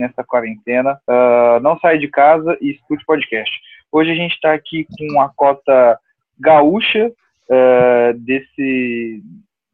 nessa quarentena. Uh, não saia de casa e escute podcast. Hoje a gente está aqui com a cota gaúcha uh, desse,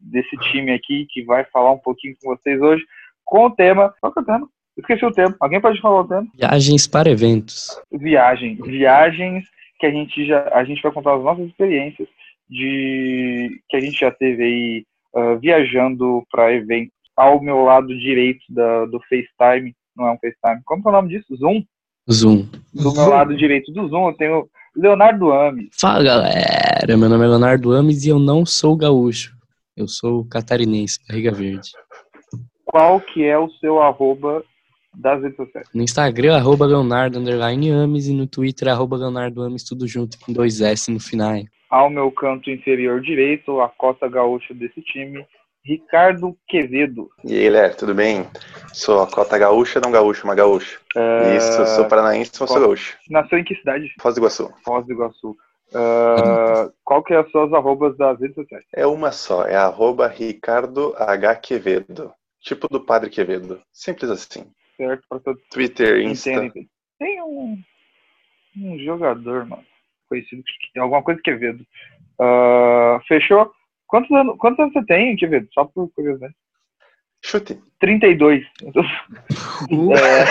desse time aqui que vai falar um pouquinho com vocês hoje com o tema. Qual que é o tema? Esqueci o tema. Alguém pode falar o tema? Viagens para eventos. Viagem. Viagens que a gente já a gente vai contar as nossas experiências de que a gente já teve aí uh, viajando para eventos ao meu lado direito da, do FaceTime, não é um FaceTime, como é o nome disso? Zoom? Zoom. Do meu lado direito do Zoom eu tenho Leonardo Ames. Fala galera, meu nome é Leonardo Ames e eu não sou gaúcho, eu sou catarinense, barriga verde. Qual que é o seu arroba das redes sociais? No Instagram, arroba Leonardo underline Ames e no Twitter, arroba Leonardo Ames, tudo junto com dois S no final. Ao meu canto inferior direito, a cota gaúcha desse time, Ricardo Quevedo. E aí, Léo, tudo bem? Sou a cota gaúcha, não gaúcho, mas gaúcho. Uh... Isso, sou paranaense, mas sou gaúcho. Nasceu em que cidade? Foz do Iguaçu. Foz do Iguaçu. Uh, qual que é as suas arrobas das redes sociais? É uma só, é arroba Ricardo H. Quevedo. Tipo do Padre Quevedo. Simples assim. Certo, para todos. Twitter, Insta. Entendem. Tem um, um jogador, mano, conhecido tem alguma coisa Quevedo. Uh, fechou? Quantos anos, quantos anos você tem, Quevedo? Só por curiosidade. Chute. 32. Uh. É...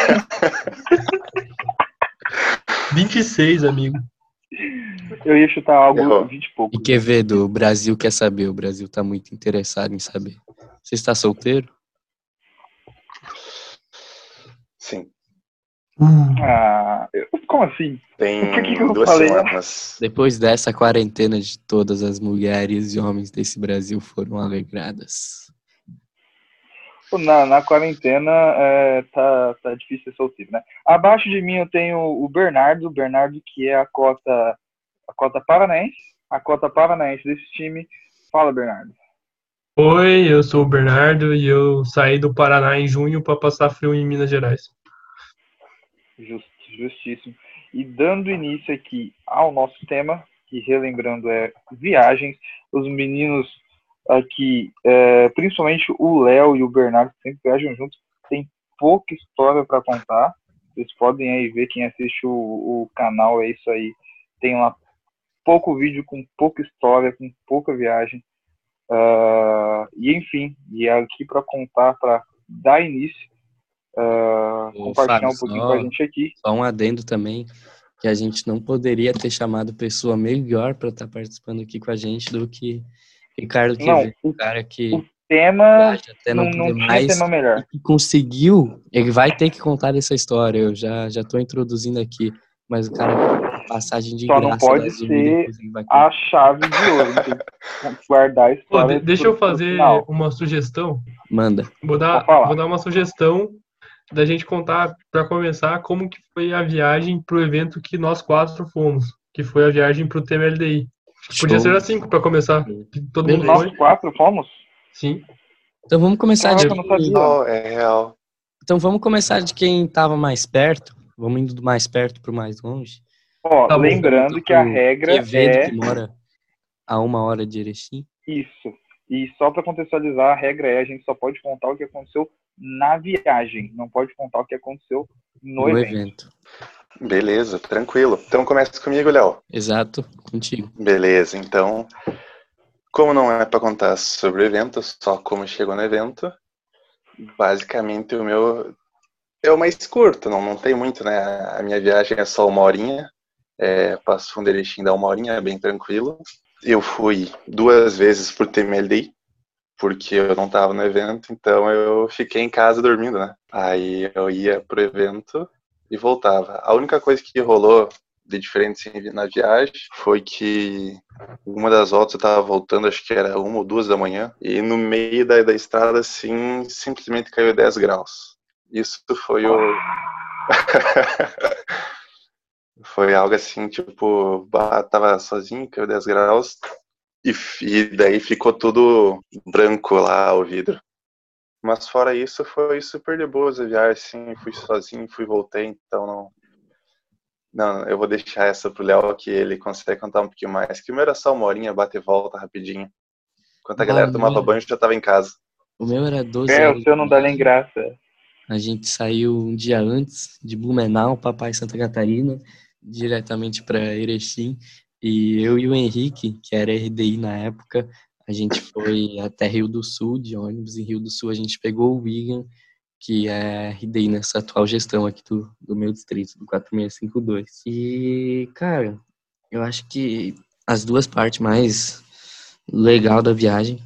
26, amigo. Eu ia chutar algo Errou. 20 e pouco. E Quevedo, o Brasil quer saber, o Brasil tá muito interessado em saber. Você está solteiro? Sim. Ah, como assim? Tem que que duas falei? semanas. Depois dessa quarentena de todas as mulheres e homens desse Brasil foram alegradas. Na, na quarentena é, tá, tá difícil ser solteiro, né? Abaixo de mim eu tenho o Bernardo, Bernardo que é a cota, a cota paranaense, a cota paranaense desse time. Fala, Bernardo. Oi, eu sou o Bernardo e eu saí do Paraná em junho para passar frio em Minas Gerais. Just, justíssimo. E dando início aqui ao nosso tema, que relembrando é viagens, os meninos aqui, é, principalmente o Léo e o Bernardo, sempre viajam juntos, tem pouca história para contar. Vocês podem aí ver, quem assiste o, o canal, é isso aí. Tem lá pouco vídeo com pouca história, com pouca viagem. Uh, e enfim, e é aqui para contar, para dar início uh, compartilhar Fábio, um pouquinho só, com a gente aqui. Só um adendo também, que a gente não poderia ter chamado pessoa melhor para estar tá participando aqui com a gente do que Ricardo que não, o cara que o tema até não, não, não mais, tema melhor. E conseguiu, ele vai ter que contar essa história. Eu já já estou introduzindo aqui, mas o cara passagem de Só graça não pode ser a chave de ouro. Tem que guardar a história. Pô, deixa eu fazer uma sugestão. Manda. Vou dar, vou dar uma sugestão da gente contar, para começar, como que foi a viagem para o evento que nós quatro fomos, que foi a viagem para o TMLDI. Podia ser assim para começar. Todo mundo nós foi. quatro fomos? Sim. Então vamos começar de não, é real. Então vamos começar de quem estava mais perto. Vamos indo do mais perto para o mais longe. Ó, tá lembrando que a regra é que mora a uma hora de Erechim. Isso. E só para contextualizar, a regra é a gente só pode contar o que aconteceu na viagem, não pode contar o que aconteceu no, no evento. evento. Beleza, tranquilo. Então começa comigo, Léo. Exato, contigo. Beleza, então, como não é para contar sobre o evento, só como chegou no evento, basicamente o meu é o mais curto, não, não tem muito, né? A minha viagem é só uma horinha, é, passo Fundo Erechim dá uma horinha, é bem tranquilo. Eu fui duas vezes por TMLD, porque eu não estava no evento, então eu fiquei em casa dormindo, né? Aí eu ia pro evento e voltava. A única coisa que rolou de diferente assim, na viagem foi que uma das voltas eu tava voltando, acho que era uma ou duas da manhã, e no meio da, da estrada, assim, simplesmente caiu 10 graus. Isso foi o. foi algo assim, tipo, tava sozinho, caiu 10 graus, e, e daí ficou tudo branco lá o vidro. Mas fora isso, foi super de boas a viagem, assim, fui sozinho, fui voltei, então não. Não, eu vou deixar essa pro Léo que ele consegue contar um pouquinho mais. Que o meu era só uma horinha, bate e volta rapidinho. Enquanto a galera tomava banho, já tava em casa. O meu era 12 É, o seu não dá nem graça. A gente saiu um dia antes de Blumenau, Papai Santa Catarina, diretamente para Erechim. E eu e o Henrique, que era RDI na época, a gente foi até Rio do Sul de ônibus. Em Rio do Sul a gente pegou o Wigan, que é RDI nessa atual gestão aqui do, do meu distrito, do 4652. E, cara, eu acho que as duas partes mais legal da viagem.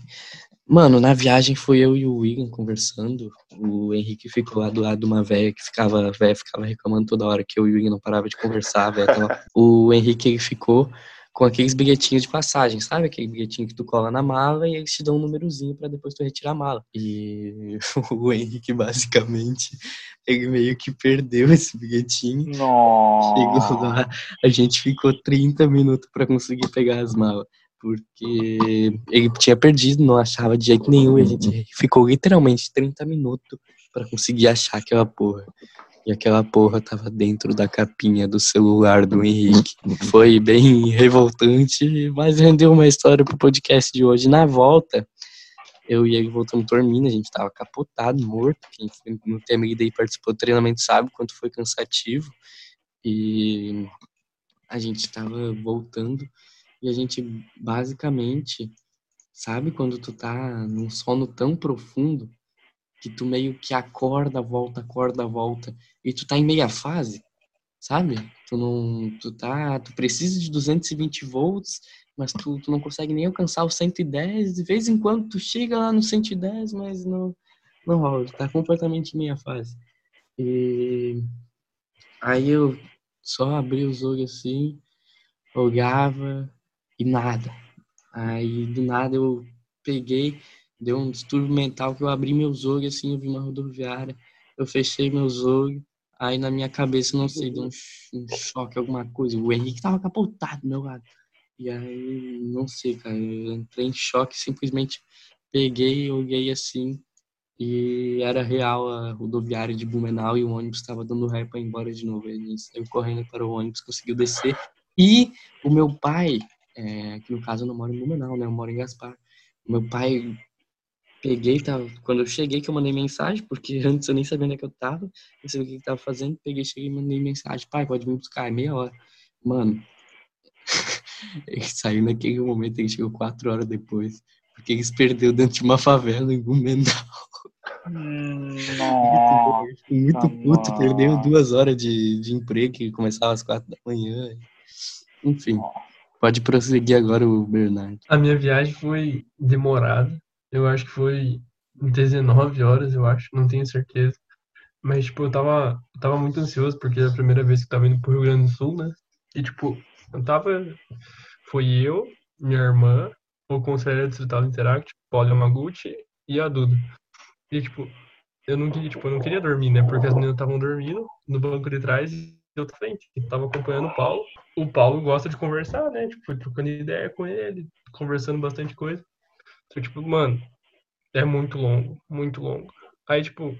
Mano, na viagem foi eu e o Wigan conversando. O Henrique ficou lá do lado de uma velha que ficava, velha ficava reclamando toda hora que eu e o Wigan não parava de conversar. Tava... o Henrique ficou com aqueles bilhetinhos de passagem, sabe? Aquele bilhetinho que tu cola na mala e eles te dão um númerozinho para depois tu retirar a mala. E o Henrique, basicamente, ele meio que perdeu esse bilhetinho. Nossa. Chegou lá, a gente ficou 30 minutos para conseguir pegar as malas. Porque ele tinha perdido, não achava de jeito nenhum. A gente ficou literalmente 30 minutos para conseguir achar aquela porra. E aquela porra tava dentro da capinha do celular do Henrique. Foi bem revoltante, mas rendeu uma história pro podcast de hoje. Na volta, eu e ele voltamos dormindo, a gente tava capotado, morto. Quem no TMD e participou do treinamento sabe quanto foi cansativo. E a gente tava voltando e a gente basicamente, sabe quando tu tá num sono tão profundo que tu meio que acorda, volta, acorda, volta, e tu tá em meia fase, sabe? Tu não, tu tá, tu precisa de 220 volts, mas tu, tu não consegue nem alcançar o 110, de vez em quando tu chega lá no 110, mas não, não rola, tu tá completamente em meia fase. E aí eu só abri os olhos assim, olhava e nada. Aí do nada eu peguei deu um distúrbio mental que eu abri meus olhos assim, eu vi uma rodoviária, eu fechei meus olhos, aí na minha cabeça, não sei, deu um, um choque, alguma coisa. O Henrique tava capotado do meu lado. E aí, não sei, cara, eu entrei em choque, simplesmente peguei, olhei assim, e era real a rodoviária de Blumenau e o ônibus estava dando ré para ir embora de novo. Ele saiu correndo para o ônibus, conseguiu descer. E o meu pai, é, que no caso eu não moro em Blumenau, né? Eu moro em Gaspar. Meu pai Peguei, tava, quando eu cheguei que eu mandei mensagem, porque antes eu nem sabia onde é que eu tava, não sabia o que eu tava fazendo, peguei, cheguei e mandei mensagem, pai, pode me buscar, é meia hora. Mano, ele saiu naquele momento, ele chegou quatro horas depois, porque eles perdeu dentro de uma favela em Blumenau. Muito, muito puto, perdeu duas horas de, de emprego, que começava às quatro da manhã. Enfim, pode prosseguir agora o Bernardo. A minha viagem foi demorada, eu acho que foi 19 horas, eu acho, não tenho certeza. Mas, tipo, eu tava, eu tava muito ansioso, porque era a primeira vez que eu tava indo pro Rio Grande do Sul, né? E, tipo, eu tava. Foi eu, minha irmã, o conselheiro distrital Interact, Paulo Yamaguchi e a Duda. E, tipo, eu não queria, tipo, eu não queria dormir, né? Porque as meninas estavam dormindo no banco de trás eu frente. Eu tava acompanhando o Paulo. O Paulo gosta de conversar, né? Tipo, trocando ideia com ele, conversando bastante coisa. Então, tipo, mano, é muito longo, muito longo. Aí, tipo,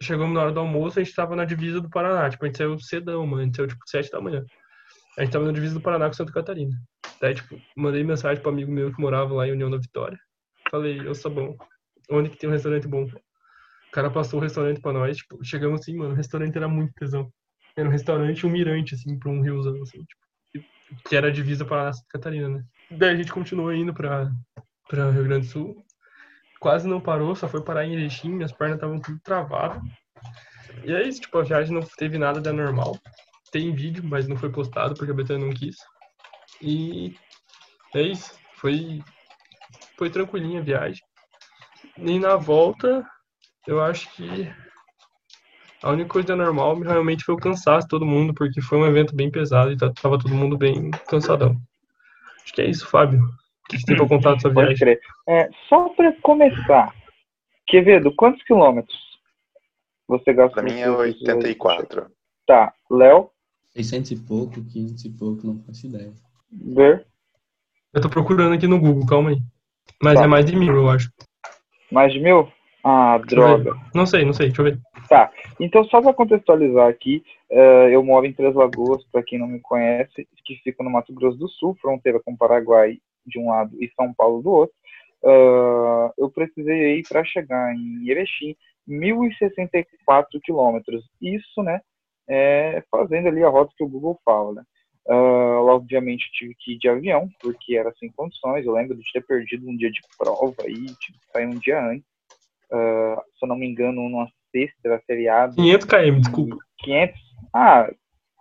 chegamos na hora do almoço, a gente tava na divisa do Paraná. Tipo, a gente saiu cedão, mano. A gente saiu, tipo, sete da manhã. A gente tava na divisa do Paraná com Santa Catarina. Daí, tipo, mandei mensagem pro amigo meu que morava lá em União da Vitória. Falei, eu sou bom. Onde que tem um restaurante bom? O cara passou o restaurante pra nós, tipo, chegamos assim, mano, o restaurante era muito tesão. Era um restaurante um mirante, assim, pra um riozão, assim, tipo, que era a divisa para Santa Catarina, né? Daí a gente continuou indo pra, para Rio Grande do Sul. Quase não parou, só foi parar em Erechim, minhas pernas estavam tudo travadas. E é isso, tipo, a viagem não teve nada de anormal. Tem vídeo, mas não foi postado porque a Betânia não quis. E é isso, foi, foi tranquilinha a viagem. E na volta, eu acho que a única coisa normal realmente foi o cansaço de todo mundo, porque foi um evento bem pesado e tava todo mundo bem cansadão. Acho que é isso, Fábio. O que você tem para contar dessa viagem? Pode crer. É, só para começar, Quevedo, quantos quilômetros você gastou? Para mim é 84. Tá. Léo? 600 e pouco, 500 e pouco, não faço ideia. Ver? Eu tô procurando aqui no Google, calma aí. Mas tá. é mais de mil, eu acho. Mais de mil? Ah, droga. Não sei, não sei, deixa eu ver. Tá. Então, só para contextualizar aqui, uh, eu moro em Três Lagoas, para quem não me conhece, que fica no Mato Grosso do Sul, fronteira com o Paraguai de um lado e São Paulo do outro, uh, eu precisei ir para chegar em Erechim 1.064 quilômetros. Isso, né, é, fazendo ali a rota que o Google fala, né. Uh, obviamente tive que ir de avião, porque era sem condições. Eu lembro de ter perdido um dia de prova aí, tive que sair um dia antes. Uh, se eu não me engano, numa sexta, era feriado. 500 km, desculpa. 500? Ah,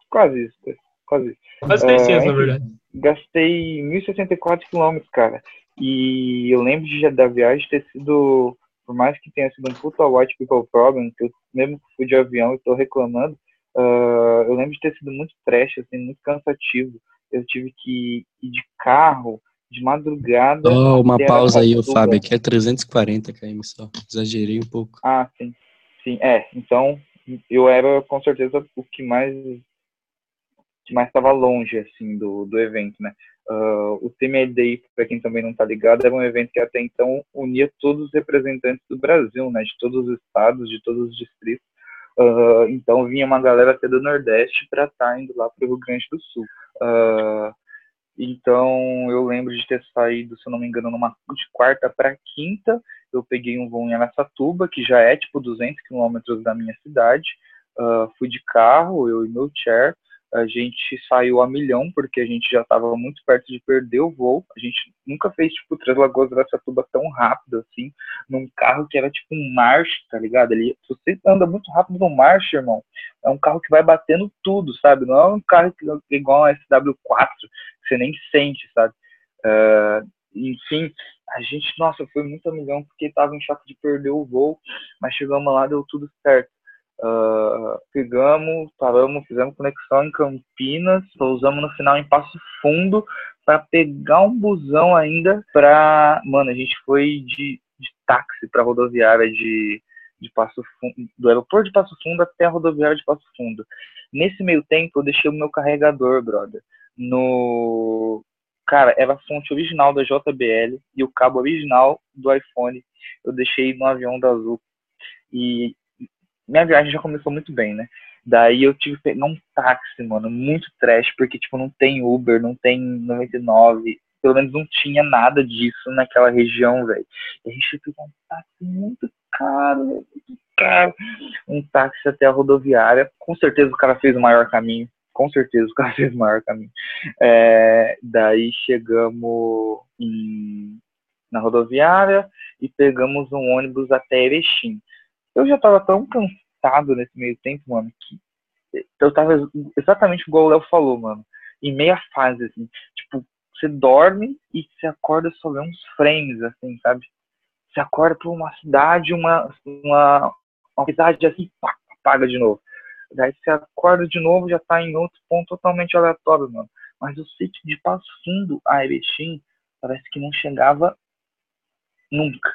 quase isso. Quase isso. Quase 600, uh, na verdade. Gastei 1.064 quilômetros, cara. E eu lembro de, da viagem ter sido, por mais que tenha sido um puta white people problem, que eu mesmo fui de avião e tô reclamando, uh, eu lembro de ter sido muito trash, assim, muito cansativo. Eu tive que ir de carro, de madrugada. Oh, uma pausa aí, Fábio, aqui é 340 km só. Exagerei um pouco. Ah, sim. Sim, é. Então, eu era com certeza o que mais que mais estava longe assim do, do evento, né? Uh, o TMLDI, para quem também não está ligado, era um evento que até então unia todos os representantes do Brasil, né? De todos os estados, de todos os distritos. Uh, então vinha uma galera até do Nordeste para estar tá indo lá para o Rio Grande do Sul. Uh, então eu lembro de ter saído, se eu não me engano, numa de quarta para quinta. Eu peguei um voo em Aracatuba, que já é tipo 200 quilômetros da minha cidade. Uh, fui de carro, eu e meu chair a gente saiu a milhão, porque a gente já estava muito perto de perder o voo. A gente nunca fez, tipo, Três Lagoas Aracatuba tão rápido, assim, num carro que era tipo um march, tá ligado? Ele, se você anda muito rápido no march, irmão, é um carro que vai batendo tudo, sabe? Não é um carro que, igual a SW4, que você nem sente, sabe? Uh, enfim, a gente, nossa, foi muito a milhão porque tava em choque de perder o voo, mas chegamos lá, deu tudo certo. Uh, pegamos, paramos, fizemos conexão em Campinas, pousamos no final em Passo Fundo para pegar um busão ainda para, mano, a gente foi de, de táxi para rodoviária de, de Passo Fundo, do aeroporto de Passo Fundo até a rodoviária de Passo Fundo. Nesse meio tempo eu deixei o meu carregador, brother, no cara, era a fonte original da JBL e o cabo original do iPhone eu deixei no avião da Azul. E minha viagem já começou muito bem, né? Daí eu tive que pegar um táxi, mano, muito trash, porque, tipo, não tem Uber, não tem 99, pelo menos não tinha nada disso naquela região, velho. E a gente pegou um táxi muito caro, muito caro. Um táxi até a rodoviária. Com certeza o cara fez o maior caminho. Com certeza o cara fez o maior caminho. É, daí chegamos em, na rodoviária e pegamos um ônibus até Erechim. Eu já tava tão cansado nesse meio tempo, mano, que eu tava exatamente igual o Léo falou, mano. Em meia fase, assim. Tipo, você dorme e você acorda só vê uns frames, assim, sabe? Você acorda por uma cidade, uma, uma, uma cidade assim, pá, apaga de novo. Daí você acorda de novo, já tá em outro ponto totalmente aleatório, mano. Mas o sítio de Passo Fundo a Erechim parece que não chegava nunca.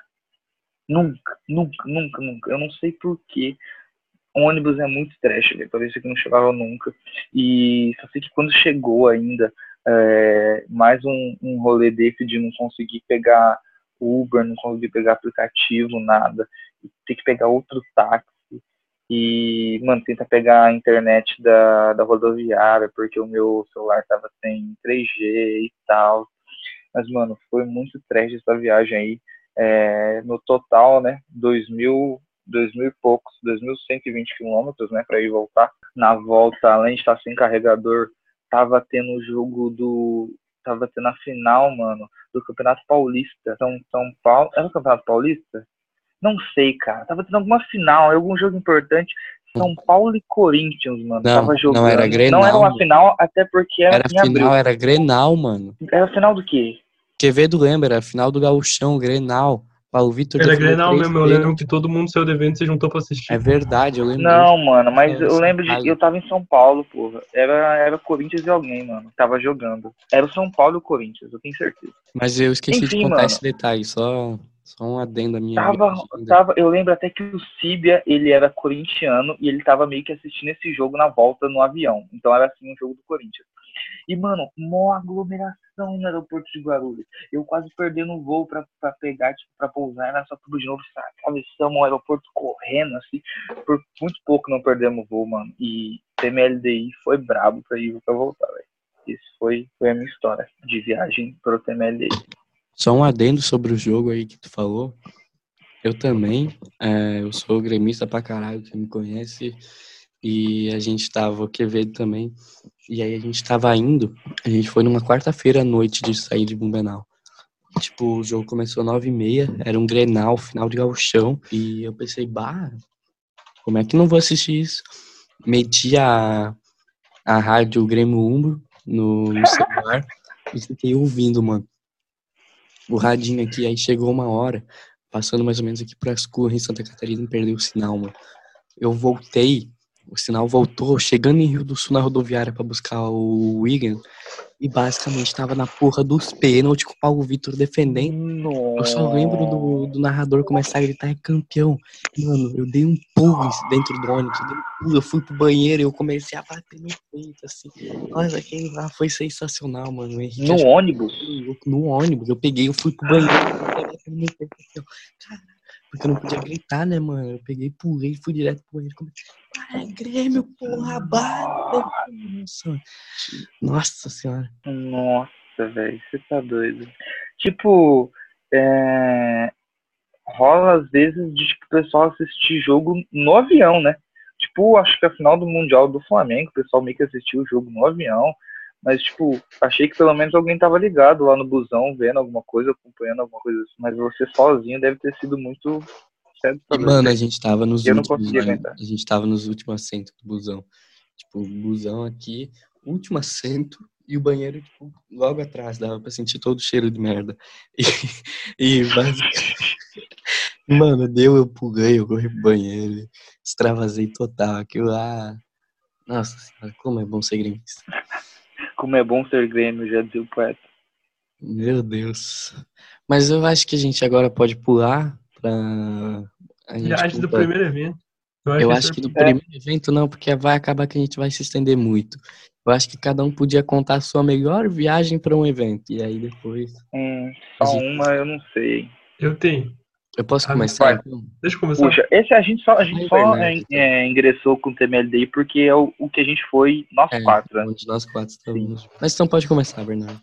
Nunca, nunca, nunca, nunca. Eu não sei porquê. Ônibus é muito trash, velho. Parecia que não chegava nunca. E só sei que quando chegou ainda, é, mais um, um rolê desse de não conseguir pegar Uber, não conseguir pegar aplicativo, nada. Ter que pegar outro táxi. E, mano, tenta pegar a internet da, da rodoviária, porque o meu celular tava sem 3G e tal. Mas, mano, foi muito trash essa viagem aí. É, no total, né, 2.000, 2.000 e poucos, 2.120 quilômetros, né, para ir voltar. Na volta, além de estar sem carregador, tava tendo o jogo do, tava tendo a final, mano, do Campeonato Paulista. São, São Paulo, era o Campeonato Paulista? Não sei, cara. Tava tendo alguma final, algum jogo importante. São Paulo e Corinthians, mano. Não, tava jogando. não era Grenal. Não era uma final, até porque era, Era em abril. final, era Grenal, mano. Era final do quê? Quevedo lembra, a final do Gauchão, Grenal. Paulo Vitor Era Grenal mesmo, eu lembro que todo mundo saiu do evento e se juntou pra assistir. É verdade, eu lembro. Não, mano, mas É, eu lembro de. Eu tava em São Paulo, porra. Era, era Corinthians e alguém, mano. Tava jogando. Era o São Paulo e o Corinthians, eu tenho certeza. Mas eu esqueci de Enfim, contar mano. esse detalhe, só, só um adendo à minha. Tava, tava, eu lembro até que o Síbia, ele era corintiano e ele tava meio que assistindo esse jogo na volta no avião. Então era assim um jogo do Corinthians. E, mano, mó aglomeração no aeroporto de Guarulhos. Eu quase perdendo o voo pra, pra pegar, tipo, pra pousar nessa tudo de novo. Atravessamos o aeroporto correndo, assim. Por muito pouco não perdemos o voo, mano. E TMLDI foi brabo pra ir pra voltar, velho. Isso foi, foi a minha história de viagem pro TMLDI. Só um adendo sobre o jogo aí que tu falou. Eu também. É, eu sou gremista pra caralho, quem me conhece. E a gente tava, o Quevedo também. E aí a gente tava indo. A gente foi numa quarta-feira à noite de sair de Blumenau. Tipo, o jogo começou nove e meia, era um Grenal, final de gauchão. E eu pensei, bah, como é que não vou assistir isso? Meti a, a rádio Grêmio Umbro no, no celular e fiquei ouvindo, mano. O radinho aqui, aí chegou uma hora, passando mais ou menos aqui pras curras em Santa Catarina, perdeu o sinal, mano. Eu voltei, o sinal voltou, chegando em Rio do Sul na rodoviária para buscar o Wigan, e basicamente tava na porra dos pênaltis com o Paulo Vitor defendendo. Nossa. Eu só lembro do, do narrador começar a gritar, é campeão. Mano, eu dei um pulo dentro do ônibus, eu dei um pulo, eu fui pro banheiro e eu comecei a bater no peito, assim. Nossa, aquele lá foi sensacional, mano. Henrique No ônibus? no ônibus, eu peguei, eu fui pro banheiro. Caralho, porque eu não podia gritar, né, mano? Eu peguei, pulei, fui direto pro banheiro, comecei, ah, Grêmio, porra, bate! Nossa, nossa senhora. Nossa, velho, você tá doido. Tipo, é, rola às vezes de tipo, o pessoal assistir jogo no avião, né? Tipo, acho que a final do Mundial do Flamengo, o pessoal meio que assistiu o jogo no avião. Mas, tipo, achei que pelo menos alguém tava ligado lá no busão, vendo alguma coisa, acompanhando alguma coisa assim. Mas você sozinho deve ter sido muito. Certo, E, mano, a gente tava nos Eu últimos, a gente tava nos últimos assentos do busão. Tipo, o busão aqui, último assento e o banheiro, tipo, logo atrás, dava pra sentir todo o cheiro de merda. E, e basicamente, mano, deu, eu pulei, eu corri pro banheiro, extravasei total. Aquilo lá, nossa senhora, como é bom ser gremista. Como é bom ser Grêmio, já dizia o poeta. Meu Deus. Mas eu acho que a gente agora pode pular pra. A gente Viagem do primeiro evento. Eu acho é- que no primeiro evento não, porque vai acabar que a gente vai se estender muito. Eu acho que cada um podia contar a sua melhor viagem para um evento. E aí depois. Hum, só gente- uma eu não sei. Eu tenho. Eu posso Ah, começar? vai. então? Deixa eu começar. Puxa, esse a gente só, a gente só é, então. é, ingressou com o TMLDI porque é o, o que a gente foi, nós É, quatro, né? nós quatro estamos. Mas então pode começar, Bernardo.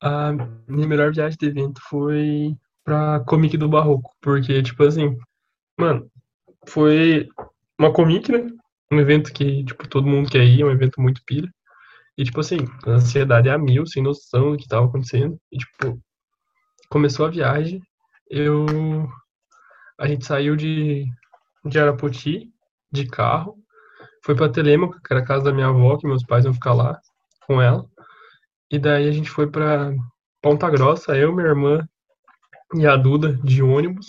A minha melhor viagem de evento foi pra Comic do Barroco. Porque, tipo assim, mano, foi uma Comic, né? Um evento que, tipo, todo mundo quer ir, é um evento muito pilha. E, tipo assim, a ansiedade é a mil, sem noção do que tava acontecendo. E, tipo, começou a viagem, eu. A gente saiu de, de de carro, foi pra Telêmaco, que era a casa da minha avó, que meus pais iam ficar lá com ela. E daí a gente foi pra Ponta Grossa, eu, minha irmã e a Duda, de ônibus.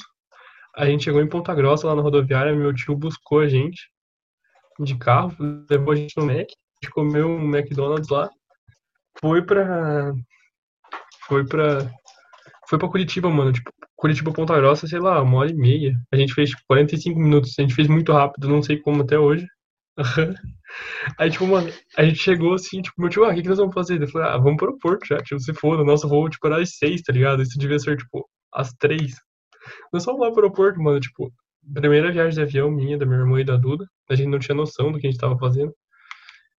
A gente chegou em Ponta Grossa, lá na rodoviária, meu tio buscou a gente de carro, levou a gente no Mac, a gente comeu um McDonald's lá, foi pra. Foi pra. Foi pra Curitiba, mano. Tipo, Curitiba Ponta Grossa, sei lá, uma hora e meia. A gente fez tipo 45 minutos, a gente fez muito rápido, não sei como até hoje. Aí, tipo, mano, a gente chegou assim, tipo, meu tio, ah, o que, que nós vamos fazer? Eu falei, ah, vamos pro aeroporto já, tipo, se for, o nosso voo, tipo, era às seis, tá ligado? Isso devia ser, tipo, às três. Nós fomos lá pro aeroporto, mano, tipo, primeira viagem de avião minha, da minha irmã e da Duda, a gente não tinha noção do que a gente tava fazendo.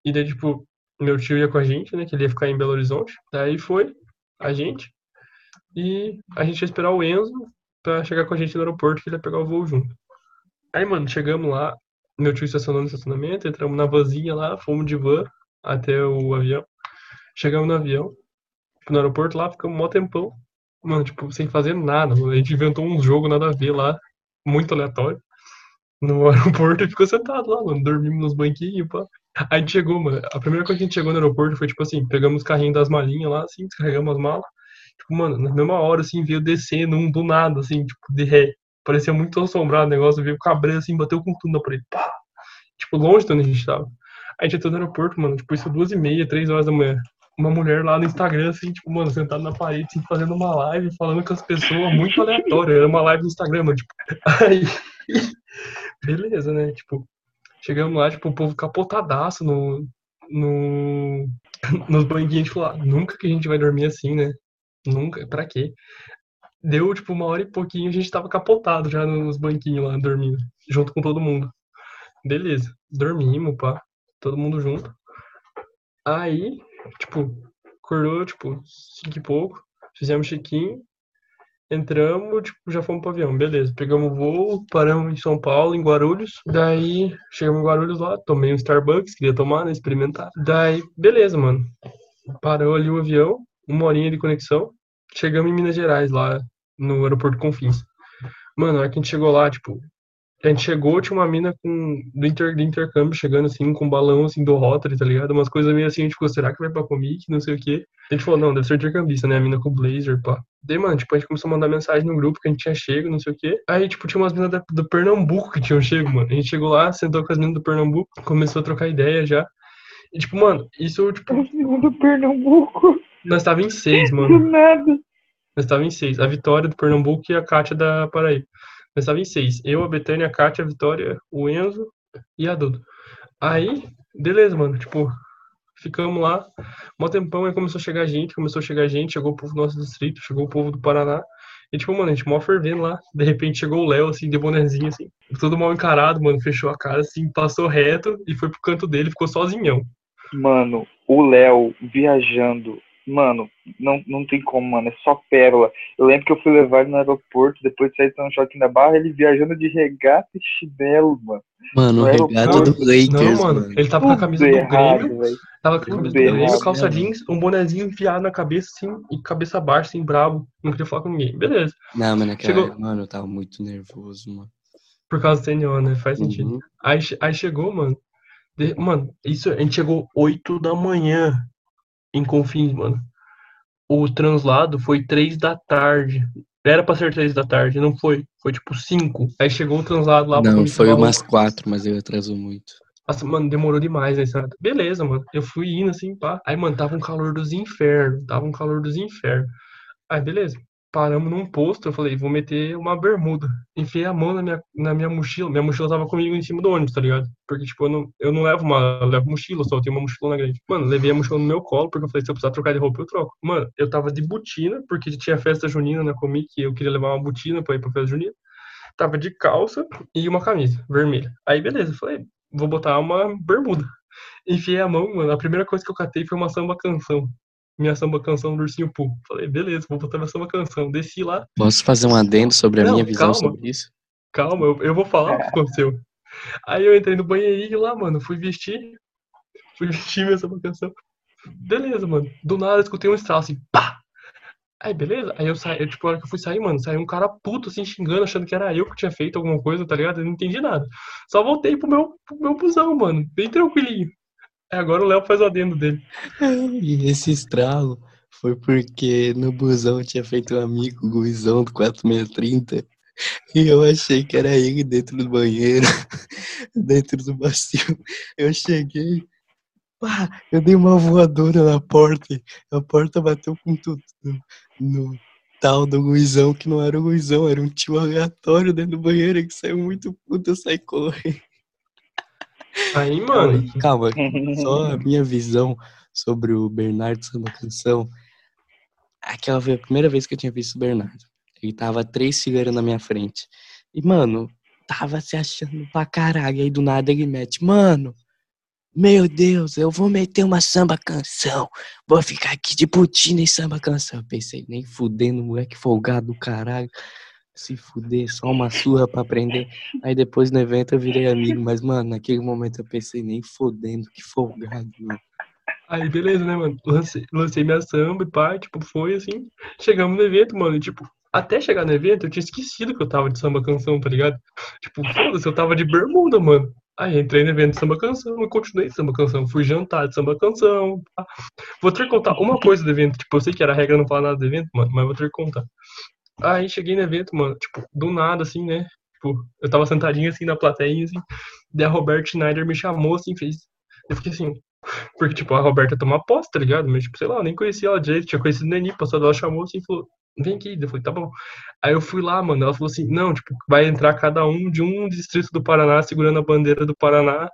E daí, tipo, meu tio ia com a gente, né, que ele ia ficar em Belo Horizonte. Daí foi a gente, e a gente ia esperar o Enzo pra chegar com a gente no aeroporto, que ele ia pegar o voo junto. Aí, mano, chegamos lá, meu tio estacionou no estacionamento, entramos na vanzinha lá, fomos de van até o avião. Chegamos no avião, no aeroporto lá, ficamos mó tempão. Mano, tipo, sem fazer nada. A gente inventou um jogo nada a ver lá, muito aleatório. No aeroporto e ficou sentado lá, mano. Dormimos nos banquinhos, pá. Aí a gente chegou, mano. A primeira coisa que a gente chegou no aeroporto foi, tipo assim, pegamos os carrinhos das malinhas lá, assim, descarregamos as malas. Tipo, mano, na mesma hora, assim, veio descendo um do nada, assim, tipo, de ré. Parecia muito assombrado o negócio, veio cabreiro, assim, bateu com tudo na parede. Pá! Tipo, longe de onde a gente tava. A gente entrou no aeroporto, mano, tipo, isso duas e meia, três horas da manhã. Uma mulher lá no Instagram, assim, tipo, mano, sentada na parede, assim, fazendo uma live, falando com as pessoas, muito aleatório. Era uma live no Instagram, mano, tipo. Aí. Beleza, né? Tipo, chegamos lá, tipo, o povo capotadaço no. no nos banquinhos, tipo, lá, nunca que a gente vai dormir assim, né? Nunca, pra quê? Deu, tipo, uma hora e pouquinho, a gente tava capotado já nos banquinhos lá, dormindo, junto com todo mundo. Beleza, dormimos, pá, todo mundo junto. Aí, tipo, acordou, tipo, cinco e pouco, fizemos check-in, Entramos, tipo, já fomos pro avião, beleza. Pegamos voo, paramos em São Paulo, em Guarulhos. Daí, chegamos em Guarulhos lá, tomei um Starbucks, queria tomar, né, experimentar. Daí, beleza, mano. Parou ali o avião, uma horinha de conexão. Chegamos em Minas Gerais, lá no aeroporto Confins. Mano, a hora que a gente chegou lá, tipo, a gente chegou, tinha uma mina com, do, inter, do intercâmbio chegando assim, com um balão assim do Rotary, tá ligado? Umas coisas meio assim, a gente ficou, será que vai pra Comic? Não sei o quê. A gente falou, não, deve ser intercambista, né? A mina com blazer, pá. Daí, mano, tipo, a gente começou a mandar mensagem no grupo que a gente tinha chego, não sei o quê. Aí, tipo, tinha umas minas do Pernambuco que tinham chego, mano. A gente chegou lá, sentou com as minas do Pernambuco, começou a trocar ideia já. E, tipo, mano, isso, tipo. do Pernambuco. Nós tava em seis, Do mano. nada. Nós tava em seis. A Vitória do Pernambuco e a Kátia da Paraíba. Nós tava em seis. Eu, a Betânia, a Kátia, a Vitória, o Enzo e a Duda. Aí, beleza, mano. Tipo, ficamos lá. Mó tempão, aí começou a chegar gente, começou a chegar gente, chegou o povo do nosso distrito, chegou o povo do Paraná. E, tipo, mano, a gente mó fervendo lá. De repente chegou o Léo, assim, de bonezinho, assim. Todo mal encarado, mano. Fechou a cara, assim, passou reto e foi pro canto dele, ficou sozinhão. Mano, o Léo viajando. Mano, não, não tem como, mano. É só pérola. Eu lembro que eu fui levar ele no aeroporto, depois de sair do São Joaquim da Barra, ele viajando de regata e chinelo, mano. Mano, o regata do Lakers, Não, mano, mano. ele tava com a camisa do errado, Grêmio, velho. tava com a Tudo camisa do Grêmio, errado, calça né, jeans, um bonezinho enfiado na cabeça, assim, e cabeça baixa, assim, brabo. Não queria falar com ninguém. Beleza. Não, naquela Chegou- mano, eu tava muito nervoso, mano. Por causa do TNO, né? Faz sentido. Uhum. Aí, che- aí chegou, mano. de- mano, isso, a gente chegou 8 da manhã em Confins, mano. O translado foi 3 da tarde. Era pra ser 3 da tarde, não foi. Foi tipo 5. Aí chegou o translado lá Não, foi Barroco. umas quatro, mas ele atrasou muito. Nossa, mano, demorou demais, né? Beleza, mano. Eu fui indo assim, pá. Aí, mano, tava um calor dos infernos. Tava um calor dos infernos. Aí, beleza. Paramos num posto. Eu falei, vou meter uma bermuda. Enfiei a mão na minha, na minha mochila. Minha mochila tava comigo em cima do ônibus, tá ligado? Porque, tipo, eu não, eu não levo uma. Eu levo mochila só. Tenho uma mochilona grande. Mano, levei a mochila no meu colo. Porque eu falei, se eu precisar trocar de roupa, eu troco. Mano, eu tava de botina. Porque tinha festa junina na Comic. E eu queria levar uma botina pra ir pra festa junina. Tava de calça e uma camisa vermelha. Aí, beleza. Eu falei, vou botar uma bermuda. Enfiei a mão, mano. A primeira coisa que eu catei foi uma samba canção. Minha samba canção do Ursinho Poo. Falei, beleza, vou botar minha samba canção. Desci lá. Posso fazer um adendo sobre a Não, minha visão calma. sobre isso? Calma, eu, eu vou falar o que aconteceu. Aí eu entrei no banheirinho lá, mano. Fui vestir. Fui vestir minha samba canção. Beleza, mano. Do nada eu escutei um estralo assim, pá! Aí, beleza? Aí eu saí, eu, tipo, a hora que eu fui sair, mano, saiu um cara puto, assim, xingando, achando que era eu que tinha feito alguma coisa, tá ligado? Eu não entendi nada. Só voltei pro meu, pro meu busão, mano. Bem tranquilinho. Agora o Léo faz o adendo dele. E esse estralo foi porque no busão tinha feito um amigo, o Guizão do 4630, e eu achei que era ele dentro do banheiro, dentro do bacio. Eu cheguei, pá, eu dei uma voadora na porta, a porta bateu com tudo no, no tal do Guizão, que não era o Guizão, era um tio aleatório dentro do banheiro que saiu muito puto, eu saí correndo. Aí, mano, Calma, só a minha visão sobre o Bernardo Samba Canção. Aquela foi a primeira vez que eu tinha visto o Bernardo. Ele tava três fileiras na minha frente. E, mano, tava se achando pra caralho. Aí do nada ele mete, mano, meu Deus, eu vou meter uma samba canção. Vou ficar aqui de putina em samba canção. Eu pensei, nem fudendo, moleque folgado do caralho. Se fuder, só uma surra pra aprender. Aí depois no evento eu virei amigo, mas, mano, naquele momento eu pensei, nem fodendo, que folgado, mano. Aí, beleza, né, mano? Lancei, lancei minha samba e pá, tipo, foi assim. Chegamos no evento, mano, e, tipo, até chegar no evento eu tinha esquecido que eu tava de samba canção, tá ligado? Tipo, foda-se, eu tava de bermuda, mano. Aí entrei no evento de samba canção e continuei de samba canção. Fui jantar de samba canção. pá. Vou ter que contar uma coisa do evento. Tipo, eu sei que era regra não falar nada do evento, mano, mas vou ter que contar. Aí cheguei no evento, mano, tipo, do nada, assim, né? Tipo, eu tava sentadinho assim na plateia, assim. Daí a Roberta Schneider me chamou, assim, fez. Eu fiquei assim, porque, tipo, a Roberta toma posse, tá ligado? Mas, tipo, sei lá, eu nem conhecia ela direito, tinha conhecido o Neni, passou, ela chamou assim falou, vem aqui. Eu falei, tá bom. Aí eu fui lá, mano, ela falou assim, não, tipo, vai entrar cada um de um distrito do Paraná segurando a bandeira do Paraná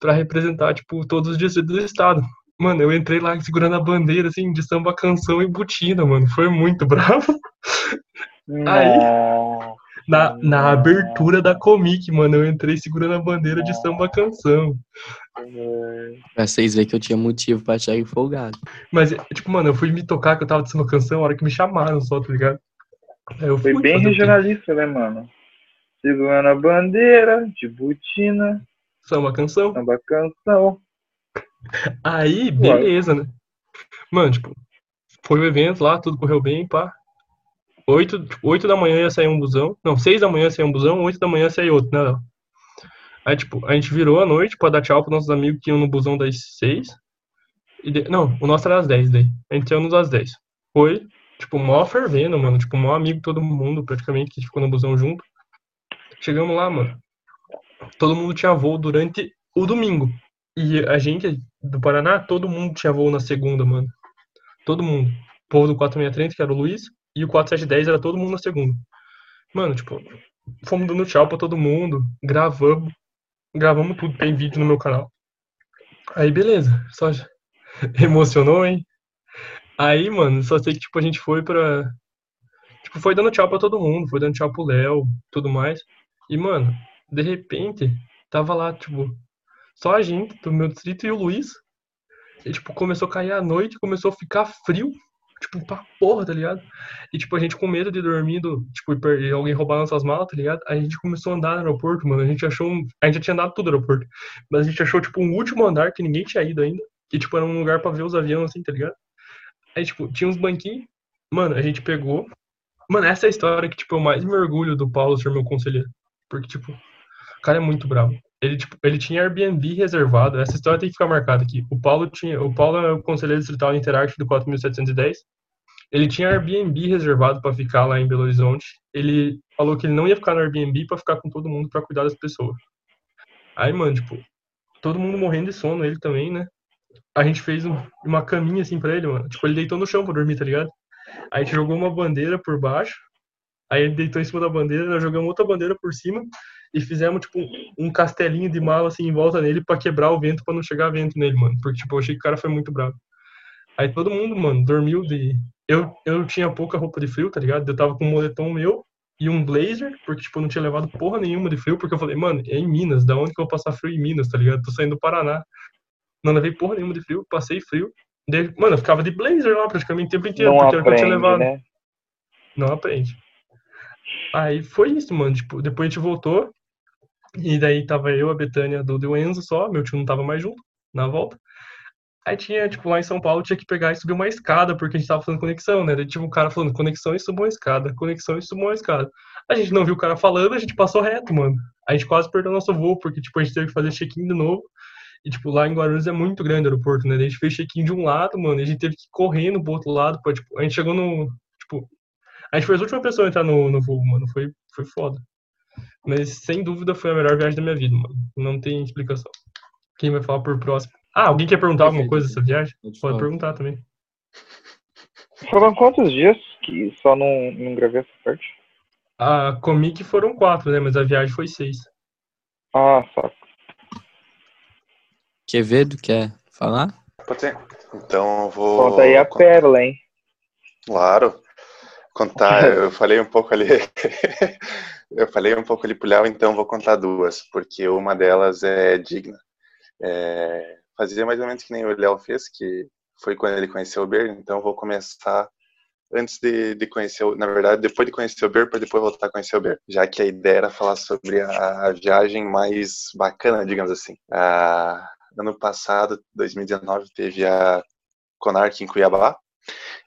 pra representar, tipo, todos os distritos do estado. Mano, eu entrei lá segurando a bandeira, assim, de samba, canção e butina, mano. Foi muito bravo. Aí-. Na, na abertura da Comic, mano, eu entrei segurando a bandeira de samba, canção. Pra vocês verem que eu tinha motivo pra achar folgado. Mas, tipo, mano, eu fui me tocar que eu tava de samba canção a hora que me chamaram só, tá ligado? Eu Foi fui bem regionalista, né, mano? Segurando a bandeira, de botina, Samba canção. samba canção. Aí, beleza, né? Mano, tipo, foi o evento lá, tudo correu bem, pá. Oito, tipo, oito da manhã ia sair um busão. Não, seis da manhã ia sair um busão, oito da manhã ia sair outro, né? Aí, tipo, a gente virou à noite pra dar tchau pros nossos amigos que iam no busão das seis. E de- Não, o nosso era às dez daí. A gente saiu nos às dez. Foi, tipo, mó fervendo, mano. Tipo, mó amigo todo mundo, praticamente, que ficou no busão junto. Chegamos lá, mano. Todo mundo tinha voo durante o domingo. E a gente do Paraná, todo mundo tinha voo na segunda, mano. Todo mundo. O povo do 4630, que era o Luiz, e o 4710 era todo mundo na segunda. Mano, tipo, fomos dando tchau pra todo mundo, gravamos, gravamos tudo, tem vídeo no meu canal. Aí, beleza, só emocionou, hein? Aí, mano, só sei que, tipo, a gente foi pra. Tipo, foi dando tchau pra todo mundo, foi dando tchau pro Léo, tudo mais. E, mano, de repente, tava lá, tipo, só a gente do meu distrito e o Luiz. E, tipo, começou a cair a noite, começou a ficar frio, tipo, pra porra, tá ligado? E, tipo, a gente com medo de dormir, do, tipo, e e alguém roubar nossas malas, tá ligado? A gente começou a andar no aeroporto, mano. A gente achou um. A gente já tinha andado tudo no aeroporto. Mas a gente achou, tipo, um último andar que ninguém tinha ido ainda. Que, tipo, era um lugar pra ver os aviões, assim, tá ligado? Aí, tipo, tinha uns banquinhos. Mano, a gente pegou. Mano, essa é a história que, tipo, eu mais me orgulho do Paulo ser meu conselheiro. Porque, tipo, o cara é muito bravo. Ele, tipo, ele tinha Airbnb reservado. Essa história tem que ficar marcada aqui. O Paulo tinha. O Paulo é o conselheiro distrital de Interact do 4710. Ele tinha Airbnb reservado pra ficar lá em Belo Horizonte. Ele falou que ele não ia ficar no Airbnb pra ficar com todo mundo pra cuidar das pessoas. Aí, mano, tipo, todo mundo morrendo de sono, ele também, né? A gente fez um- uma caminha assim pra ele, mano. Tipo, ele deitou no chão pra dormir, tá ligado? Aí a gente jogou uma bandeira por baixo. Aí ele deitou em cima da bandeira, nós jogamos outra bandeira por cima e fizemos, tipo, um castelinho de mala assim em volta nele pra quebrar o vento pra não chegar vento nele, mano. Porque, tipo, eu achei que o cara foi muito bravo. Aí todo mundo, mano, dormiu de. Eu, eu tinha pouca roupa de frio, tá ligado? Eu tava com um moletom meu e um blazer, porque, tipo, eu não tinha levado porra nenhuma de frio, porque eu falei, mano, é em Minas, da onde que eu vou passar frio em Minas, tá ligado? Tô saindo do Paraná. Não levei porra nenhuma de frio, passei frio. Daí, mano, eu ficava de blazer lá praticamente o tempo inteiro, Não porque era o que eu tinha aprende, levado. né? Não aprende. Aí foi isso, mano. Tipo, depois a gente voltou. E daí tava eu, a Betânia, Duda e o Enzo só. Meu tio não tava mais junto na volta. Aí tinha, tipo, lá em São Paulo tinha que pegar e subir uma escada, porque a gente tava fazendo conexão, né? Daí tinha um cara falando conexão e suba uma escada, conexão e suba uma escada. A gente não viu o cara falando, a gente passou reto, mano. A gente quase perdeu nosso voo, porque, tipo, a gente teve que fazer check-in de novo. E, tipo, lá em Guarulhos é muito grande o aeroporto, né? A gente fez check-in de um lado, mano, e a gente teve que ir correndo pro outro lado, pra, tipo, a gente chegou no, tipo, a gente foi a última pessoa a entrar no, no voo, mano. Foi, foi foda. Mas sem dúvida foi a melhor viagem da minha vida, mano. Não tem explicação. Quem vai falar por próximo? Ah, alguém quer perguntar alguma coisa dessa viagem? Pode falar. perguntar também. Foram quantos dias que só não, não gravei essa parte? A Comic foram quatro, né? Mas a viagem foi seis. Ah, saco. Quevedo quer falar? Pode ser? Então eu vou. Conta aí a pérola, hein? Claro. Contar, eu falei um pouco ali. Eu falei um pouco pro Léo, então vou contar duas, porque uma delas é digna. É, fazia mais ou menos que nem o Léo fez, que foi quando ele conheceu o Ber, então vou começar antes de, de conhecer, na verdade, depois de conhecer o Ber, para depois voltar a conhecer o Ber, já que a ideia era falar sobre a, a viagem mais bacana, digamos assim. Ano passado, 2019, teve a Conarc em Cuiabá,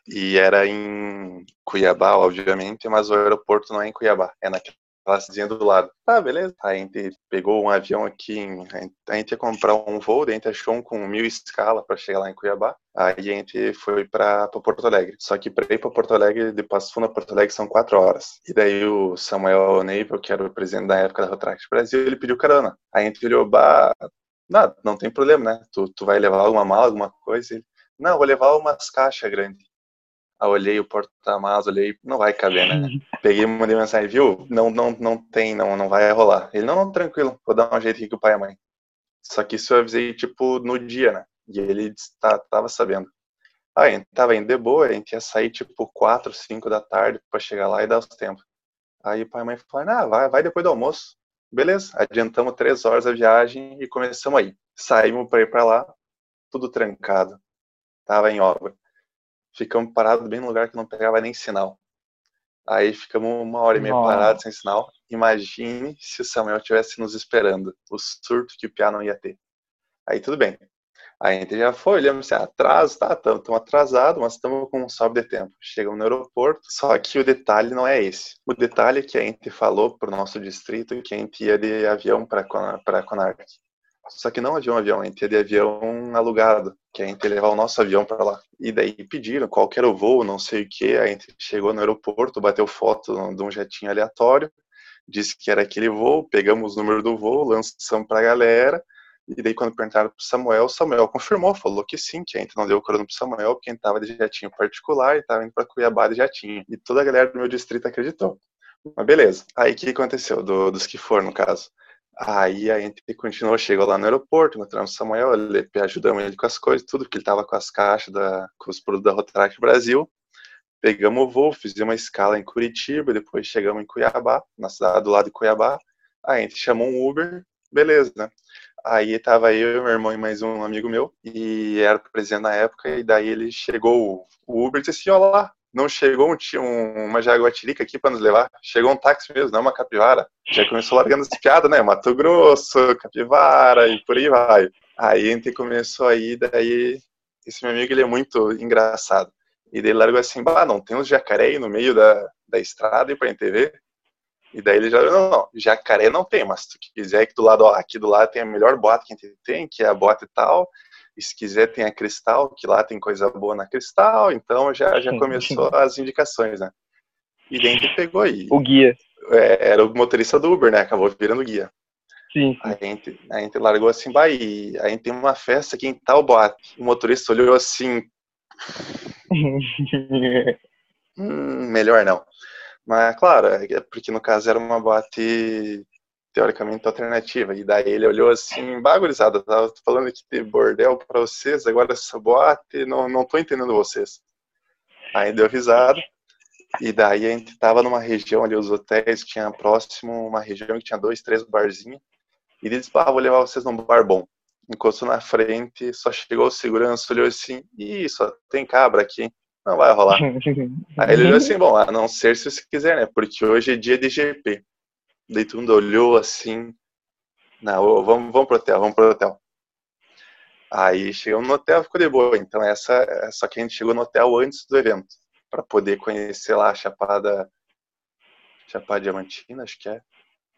e era em Cuiabá, obviamente, mas o aeroporto não é em Cuiabá, é naquela cidadezinha do lado. Tá, beleza. A gente pegou um avião aqui, em, a gente- ia comprar um voo, daí a gente achou um com mil escala para chegar lá em Cuiabá. Aí a gente foi para Porto Alegre. Só que para ir para Porto Alegre, de Passo Fundo a Porto Alegre são quatro horas. E daí o Samuel Neivel, que era o presidente da época da Rotract Brasil, ele pediu carona. Aí a gente olhou, bah, não, não tem problema, né? Tu, tu vai levar alguma mala, alguma coisa? Ele, não, vou levar umas caixas grandes. Eu olhei o porta-malas, olhei, não vai caber, né? Peguei e mandei mensagem, viu? Não, não, não tem, não, não vai rolar. Ele, não, não, tranquilo, vou dar um jeito aqui com o pai e a mãe. Só que isso eu avisei, tipo, no dia, né? E ele tá, tava sabendo. Aí, tava indo de boa, a gente ia sair, tipo, 4, 5 da tarde pra chegar lá e dar os tempos. Aí o pai e a mãe falaram, ah, vai, vai depois do almoço. Beleza, adiantamos três horas a viagem e começamos aí. Saímos pra ir pra lá, tudo trancado. Tava em obra ficamos parados bem no lugar que não pegava nem sinal. Aí ficamos uma hora e meia Nossa. parados sem sinal. Imagine se o Samuel tivesse nos esperando. O surto que o Piá não ia ter. Aí tudo bem. Aí a gente já foi, olhamos assim, atraso, tá, estamos atrasados, mas estamos com um sobe de tempo. Chegamos no aeroporto, só que o detalhe não é esse. O detalhe é que a gente falou pro nosso distrito que a gente ia de avião para Conark. Só que não avião, avião, a gente ia de avião alugado, que a gente ia levar o nosso avião para lá. E daí pediram qual que era o voo, não sei o que, a gente chegou no aeroporto, bateu foto de um jetinho aleatório, disse que era aquele voo, pegamos o número do voo, lançamos pra galera, e daí quando perguntaram pro Samuel, Samuel confirmou, falou que sim, que a gente não deu corona pro Samuel, porque a gente tava de jetinho particular e tava indo pra Cuiabá de jetinho. E toda a galera do meu distrito acreditou. Mas beleza. Aí o que aconteceu? Do, dos que foram, no caso. Aí a gente continuou, chegou lá no aeroporto, encontramos o Samuel, ele, ajudamos ele com as coisas, tudo, porque ele tava com as caixas, da, com os produtos da Rotaract Brasil. Pegamos o voo, fizemos uma escala em Curitiba, depois chegamos em Cuiabá, na cidade do lado de Cuiabá. Aí a gente chamou um Uber, beleza, né? Aí tava eu, meu irmão e mais um amigo meu, e era presente na época, e daí ele chegou, o Uber disse assim, ó lá, não chegou um, um, uma jaguatirica aqui para nos levar, chegou um táxi mesmo, não uma capivara. Já começou largando as piadas, né, Mato Grosso, capivara e por aí vai. Aí a gente começou aí, daí esse meu amigo ele é muito engraçado. E daí ele largou assim, bah, não tem uns jacaré aí no meio da, da estrada e pra gente ver? E daí ele já, não, não, jacaré não tem, mas se tu quiser que do lado, ó, aqui do lado tem a melhor bota que a gente tem, que é a bota e tal, e se quiser tem a Cristal, que lá tem coisa boa na Cristal, então já, já começou as indicações, né? E gente pegou aí. O guia. É, era o motorista do Uber, né? Acabou virando guia. Sim. Aí a gente, a gente largou assim, bah, e a gente tem uma festa aqui em tal boate. O motorista olhou assim, hum, melhor não. Mas, claro, é porque no caso era uma boate teoricamente alternativa. E daí ele olhou assim, bagurizado, tava falando aqui de bordel pra vocês, agora essa boate, não, não tô entendendo vocês. Aí deu risada. E daí a gente tava numa região ali, os hotéis tinha próximo uma região que tinha dois, três barzinhos. E ele disse, ah, vou levar vocês num bar bom. Encostou na frente, só chegou o segurança, olhou assim, ih, só tem cabra aqui, não vai rolar. Aí ele olhou assim, bom, a não ser se você quiser, né? Porque hoje é dia de GP. Daí todo mundo olhou assim, não, vamos, vamos pro hotel, vamos pro hotel. Aí chegamos no hotel, ficou de boa. Então essa, só que a gente chegou no hotel antes do evento, para poder conhecer lá a Chapada, Chapada Diamantina, acho que é.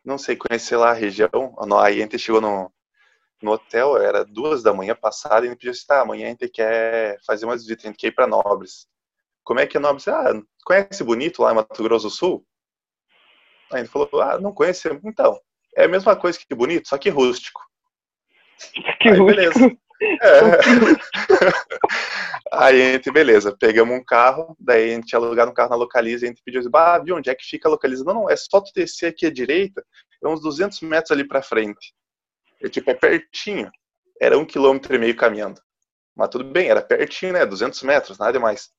Não sei, conhecer lá a região. Aí a gente chegou no, no hotel, era duas da manhã passada, e gente pediu assim, tá, amanhã a gente quer fazer umas visitas, a gente quer ir pra Nobres. Como é que é Nobres? Ah, conhece Bonito lá em Mato Grosso do Sul? Aí ele falou, ah, não conhece. Então, é a mesma coisa que Bonito, só que rústico. Que Aí, rústico. beleza. É. Aí a gente, beleza, pegamos um carro, daí a gente alugado um carro na Localiza, e a gente pediu assim, ah, viu, onde é que fica a Localiza? Não, não, é só tu descer aqui à direita, é uns 200 metros ali pra frente. Eu, tipo, é pertinho. Era um quilômetro e meio caminhando. Mas tudo bem, era pertinho, né, 200 metros, nada mais.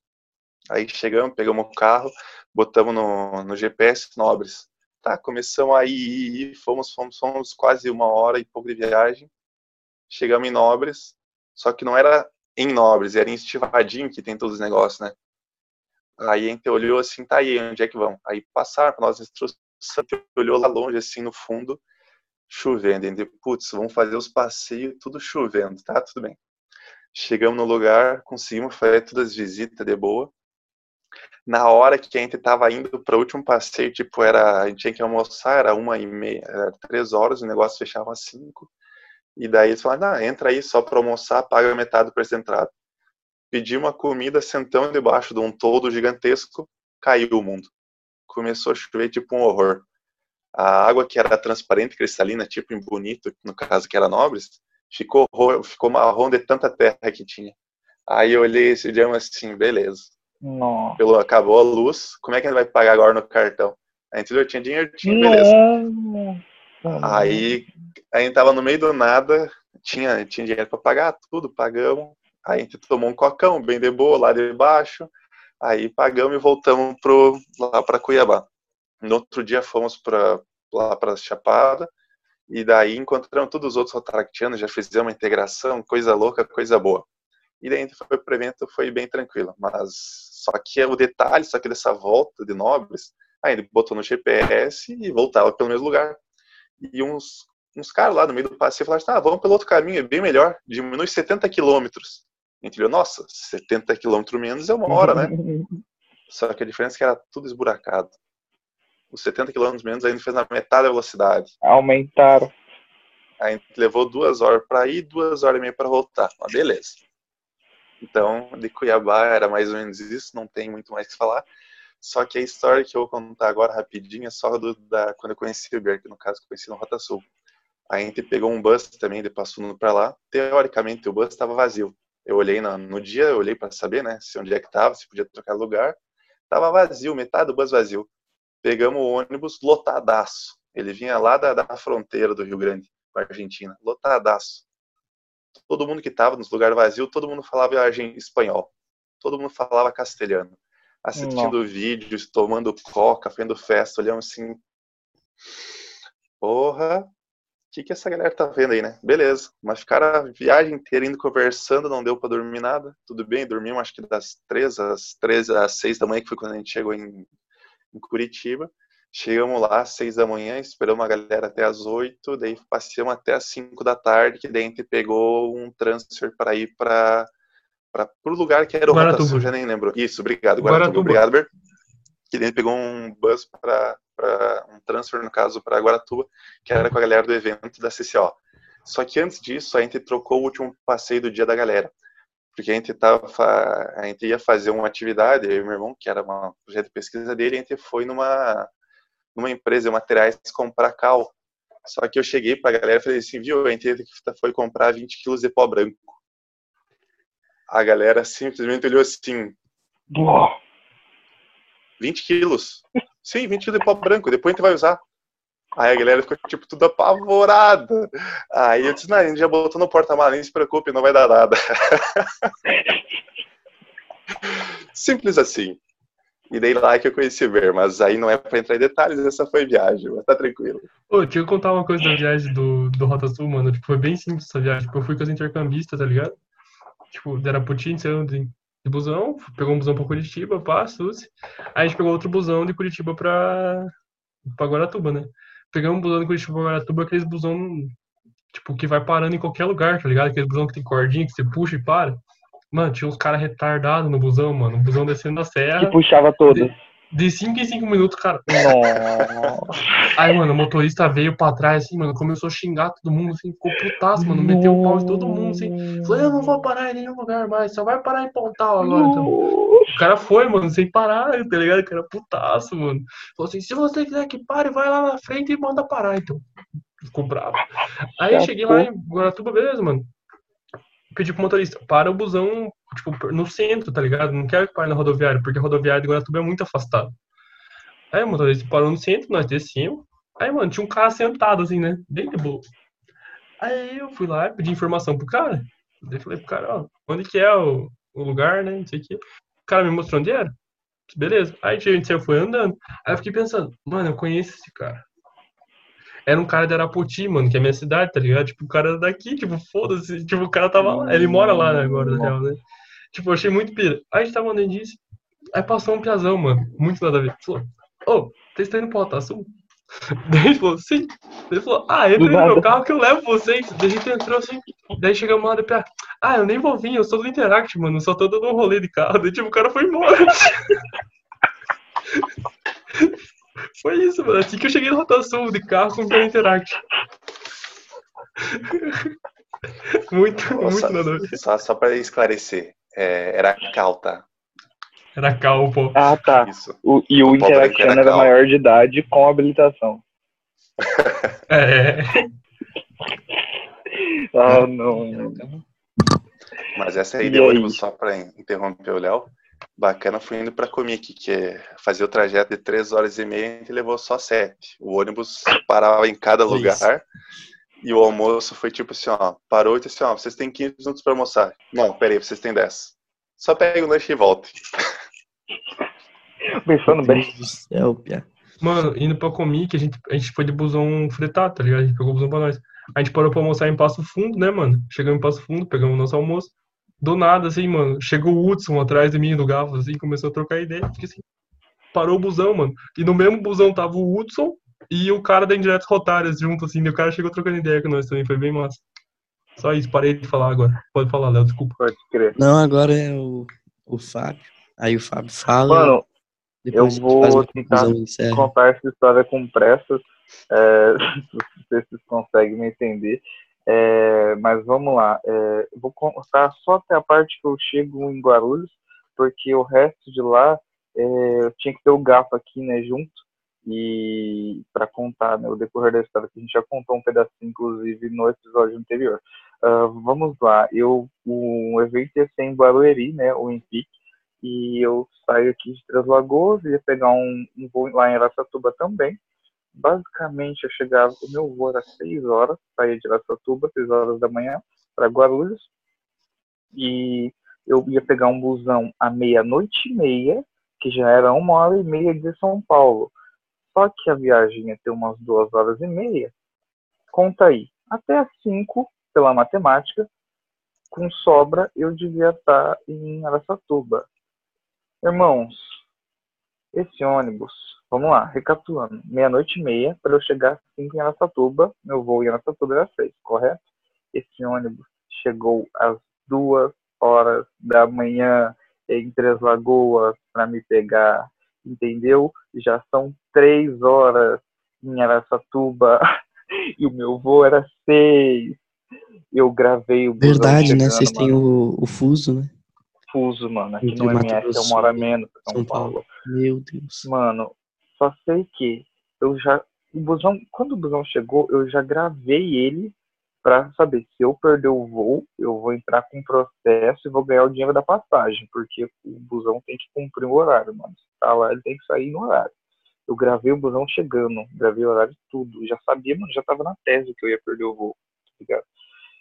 Aí chegamos, pegamos o carro, botamos no, no GPS Nobres. Tá, começamos a ir, fomos, fomos, fomos quase uma hora e pouco de viagem. Chegamos em Nobres, só que não era em Nobres, era em Estivadinho que tem todos os negócios, né? Aí a gente olhou assim, tá aí, onde é que vamos? Aí passaram para nós instruções, olhou lá longe, assim, no fundo, chovendo. E putz, vamos fazer os passeios, tudo chovendo, tá? Tudo bem. Chegamos no lugar, conseguimos fazer todas as visitas de boa. Na hora que a gente tava indo para o último passeio, tipo, era, a gente tinha que almoçar, era uma e meia, era três horas, o negócio fechava às cinco. E daí eles falaram, ah, entra aí só para almoçar, paga metade do preço da entrada. Pedi uma comida, sentamos debaixo de um toldo gigantesco, caiu o mundo. Começou a chover tipo um horror. A água que era transparente, cristalina, tipo em bonito, no caso que era nobres, ficou, ficou marrom de tanta terra que tinha. Aí eu olhei esse dia assim, beleza. Nossa. Pelo, acabou a luz, como é que a gente vai pagar agora no cartão? A gente eu tinha dinheiro, tinha, beleza. Nossa. Aí a gente tava no meio do nada, tinha, tinha dinheiro para pagar tudo, pagamos. Aí a gente tomou um cocão bem de boa lá debaixo. Aí pagamos e voltamos pro, lá para Cuiabá. No outro dia fomos para lá para Chapada. E daí encontramos todos os outros rotaractianos, já fizemos uma integração, coisa louca, coisa boa. E daí a gente foi pro evento, foi bem tranquilo. Mas Só que o detalhe, só que dessa volta de Nobres, aí ele botou no GPS e voltava pelo mesmo lugar. E uns, uns caras lá no meio do passeio falaram, tá, vamos pelo outro caminho, é bem melhor, diminui 70 quilômetros. A gente viu, nossa, 70 quilômetros menos é uma hora, né? Só que a diferença é que era tudo esburacado. Os 70 km menos a gente fez na metade da velocidade. Aumentaram. A gente levou duas horas para ir, duas horas e meia para voltar. Mas beleza. Então, de Cuiabá era mais ou menos isso, não tem muito mais que falar. Só que a história que eu vou contar agora rapidinho é só do, da, quando eu conheci o Berk, no caso, conheci no Rota Sul. A gente pegou um bus também, de passando para lá. Teoricamente, o bus estava vazio. Eu olhei no, no dia, eu olhei para saber, né, se onde é que estava, se podia trocar lugar. Tava vazio, metade do bus vazio. Pegamos o ônibus lotadaço. Ele vinha lá da, da fronteira do Rio Grande com a Argentina, lotadaço. Todo mundo que estava nos lugares vazios, todo mundo falava espanhol. Todo mundo falava castelhano. Assistindo Nossa. vídeos, tomando coca, fazendo festa, olhando assim. Porra, o que, que essa galera tá vendo aí, né? Beleza. Mas ficaram a viagem inteira indo conversando, não deu para dormir nada. Tudo bem, dormimos acho que das três às três às seis da manhã, que foi quando a gente chegou em, em Curitiba. Chegamos lá às seis da manhã, esperamos a galera até às oito, daí passeamos até às cinco da tarde, que daí a gente pegou um transfer para ir para para o lugar que era o Guaratuba. Rota Sul, já nem lembro. Isso, obrigado, Guaratuba. Guaratuba. Obrigado, Ber. Que daí pegou um bus para um transfer, no caso, para Guaratuba, que era com a galera do evento da CCO. Só que antes disso, a gente trocou o último passeio do dia da galera porque a gente tava, a gente ia fazer uma atividade, eu e meu irmão, que era um projeto de pesquisa dele, a gente foi numa numa empresa de materiais comprar cal. Só que eu cheguei pra galera e falei assim, viu, a gente foi comprar 20 quilos de pó branco. A galera simplesmente olhou assim. Boa. 20 quilos. Sim, 20 quilos de pó branco, depois a gente vai usar. Aí a galera ficou, tipo, tudo apavorada. Aí eu disse, não, a gente já botou no porta-malas, nem se preocupe, não vai dar nada. Simples assim. E daí lá que eu conheci o Ver, mas aí não é pra entrar em detalhes, essa foi viagem, mas tá tranquilo. Pô, deixa eu contar uma coisa da viagem do, do Rota Sul, mano. Tipo, foi bem simples essa viagem. Tipo, eu fui com as intercambistas, tá ligado? Tipo, era Putin, saiu de, de busão, pegou um busão pra Curitiba, pá, Suzy. Aí a gente pegou outro busão de Curitiba pra, pra Guaratuba, né? Pegamos um busão de Curitiba pra Guaratuba, aqueles busão, tipo, que vai parando em qualquer lugar, tá ligado? Aquele busão que tem cordinha, que você puxa e para. Mano, tinha uns caras retardados no busão, mano. O busão descendo a serra. Que puxava todas. De 5 em 5 minutos, cara. Nossa. Aí, mano, o motorista veio pra trás, assim, mano, começou a xingar todo mundo, assim, ficou putaço, mano, meteu o pau em todo mundo, assim. Falou, eu não vou parar em nenhum lugar mais, só vai parar em Pontal agora, então. O cara foi, mano, sem parar, tá ligado? O cara putaço, mano. Falou assim, se você quiser que pare, vai lá na frente e manda parar, então. Ficou bravo. Aí eu cheguei lá em Guaratuba, beleza, mano pedi pro motorista, para o busão, tipo, no centro, tá ligado? Não quero que pare na rodoviária, porque a rodoviária de Guaratuba é muito afastada. Aí o motorista parou no centro, nós descemos. Aí, mano, tinha um cara sentado, assim, né? Bem de boa. Aí eu fui lá pedi informação pro cara. Daí falei pro cara, ó, onde que é o, o lugar, né? Não sei o quê. O cara me mostrou onde era. Beleza. Aí a gente foi andando. Aí eu fiquei pensando, mano, eu conheço esse cara era um cara de Arapoti, mano, que é minha cidade, tá ligado? Tipo, o cara daqui, tipo, foda-se. Tipo, o cara tava lá. Ele mora lá né, agora, na real, né? Tipo, eu achei muito pira. Aí a gente tava andando disso. Aí passou um piazão, mano. Muito nada a ver. Falou, ô, oh, vocês estão indo pro Alta Sul? Daí ele falou, sim. Ele falou, ah, entra no meu carro que eu levo vocês. Daí a gente entrou assim. Daí chegamos lá, depois, ah, eu nem vou vir, eu sou do Interact, mano. Só tô dando um rolê de carro. Daí, tipo, o cara foi embora. Foi isso, mano. Assim que eu cheguei na rotação de carro com o Interact. muito, muito nada Só, só pra esclarecer, é, era cal, tá? Era cal, pô. Ah, tá. Isso. O, e o, o Interact era, era maior de idade com habilitação. é. ah, não. Mas essa aí deu ônibus só pra interromper o Léo bacana foi indo para Comic, que é fazer o trajeto de três horas e meia, a gente levou só sete. O ônibus parava em cada lugar. Isso. E o almoço foi tipo assim, ó, parou e disse assim, ó, vocês têm 15 minutos para almoçar. Não, peraí, vocês têm 10. Só pega o lanche e volte. Pensando bem. do céu, Pia. Mano, indo pra Comic, a gente, a gente foi de busão fretado, tá ligado? A gente pegou o busão pra nós. A gente parou pra almoçar em Passo Fundo, né, mano? Chegamos em Passo Fundo, pegamos o nosso almoço. Do nada, assim, mano, chegou o Hudson atrás de mim no Gafos, assim, começou a trocar ideia. Porque assim, parou o busão, mano. E no mesmo busão tava o Hudson e o cara da Indiretas Rotárias junto, assim. E o cara chegou trocando ideia com nós também, foi bem massa. Só isso, parei de falar agora. Pode falar, Léo, desculpa. Pode crer. Não, agora é o, o Fábio. Aí o Fábio fala. Mano, eu vou tentar contar essa história com pressa. É, não sei se vocês conseguem me entender. É, mas vamos lá. É, vou contar só até a parte que eu chego em Guarulhos, porque o resto de lá é, eu tinha que ter o gato aqui, né, junto, e para contar né, o decorrer da história, que a gente já contou um pedacinho, inclusive, no episódio anterior. Ah, vamos lá. Eu, o evento ia ser em Barueri, né, o Empic, e eu saio aqui de Três Lagoas, ia pegar um, um voo lá em Aracatuba também. Basicamente, eu chegava, o meu voo era 6 horas, saía de Aracatuba, 6 horas da manhã, para Guarulhos, e eu ia pegar um busão à meia-noite e meia, que já era uma hora e meia de São Paulo. Só que a viagem ia ter umas duas horas e meia. Conta aí, até as 5, pela matemática, com sobra, eu devia estar em Aracatuba. Irmãos, esse ônibus, vamos lá, recapitulando, meia-noite e meia, para eu chegar às 5 em Aracatuba, meu voo em Aracatuba era 6, correto? Esse ônibus chegou às duas horas da manhã em Três Lagoas para me pegar, entendeu? Já são três horas em Aracatuba e o meu voo era seis. Eu gravei o Verdade, né? Vocês têm o, o fuso, né? fuso, mano. Aqui Entre no MS é uma hora e menos São, São Paulo. Paulo. Meu Deus. Mano, só sei que eu já. O busão, quando o busão chegou, eu já gravei ele pra saber se eu perder o voo, eu vou entrar com processo e vou ganhar o dinheiro da passagem, porque o busão tem que cumprir o horário, mano. Se tá lá, ele tem que sair no horário. Eu gravei o busão chegando, gravei o horário tudo. Já sabia, mano, já tava na tese que eu ia perder o voo, tá ligado?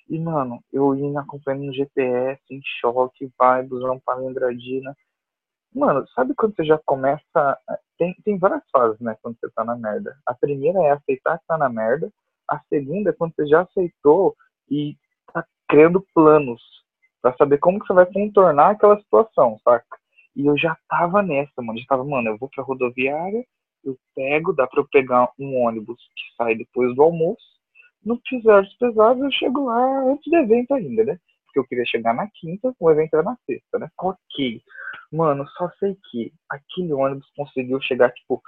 E, mano, eu indo acompanhando no GPS, em choque, vai, busão para Andradina. Mano, sabe quando você já começa. Tem, tem várias fases, né, quando você tá na merda. A primeira é aceitar que tá na merda. A segunda é quando você já aceitou e tá criando planos pra saber como que você vai contornar aquela situação, saca? E eu já tava nessa, mano. Já tava, mano, eu vou pra rodoviária, eu pego, dá pra eu pegar um ônibus que sai depois do almoço. No pisar dos pesados, eu chego lá antes do evento ainda, né? Porque eu queria chegar na quinta, o evento era na sexta, né? Ok. Mano, só sei que aquele ônibus conseguiu chegar, tipo,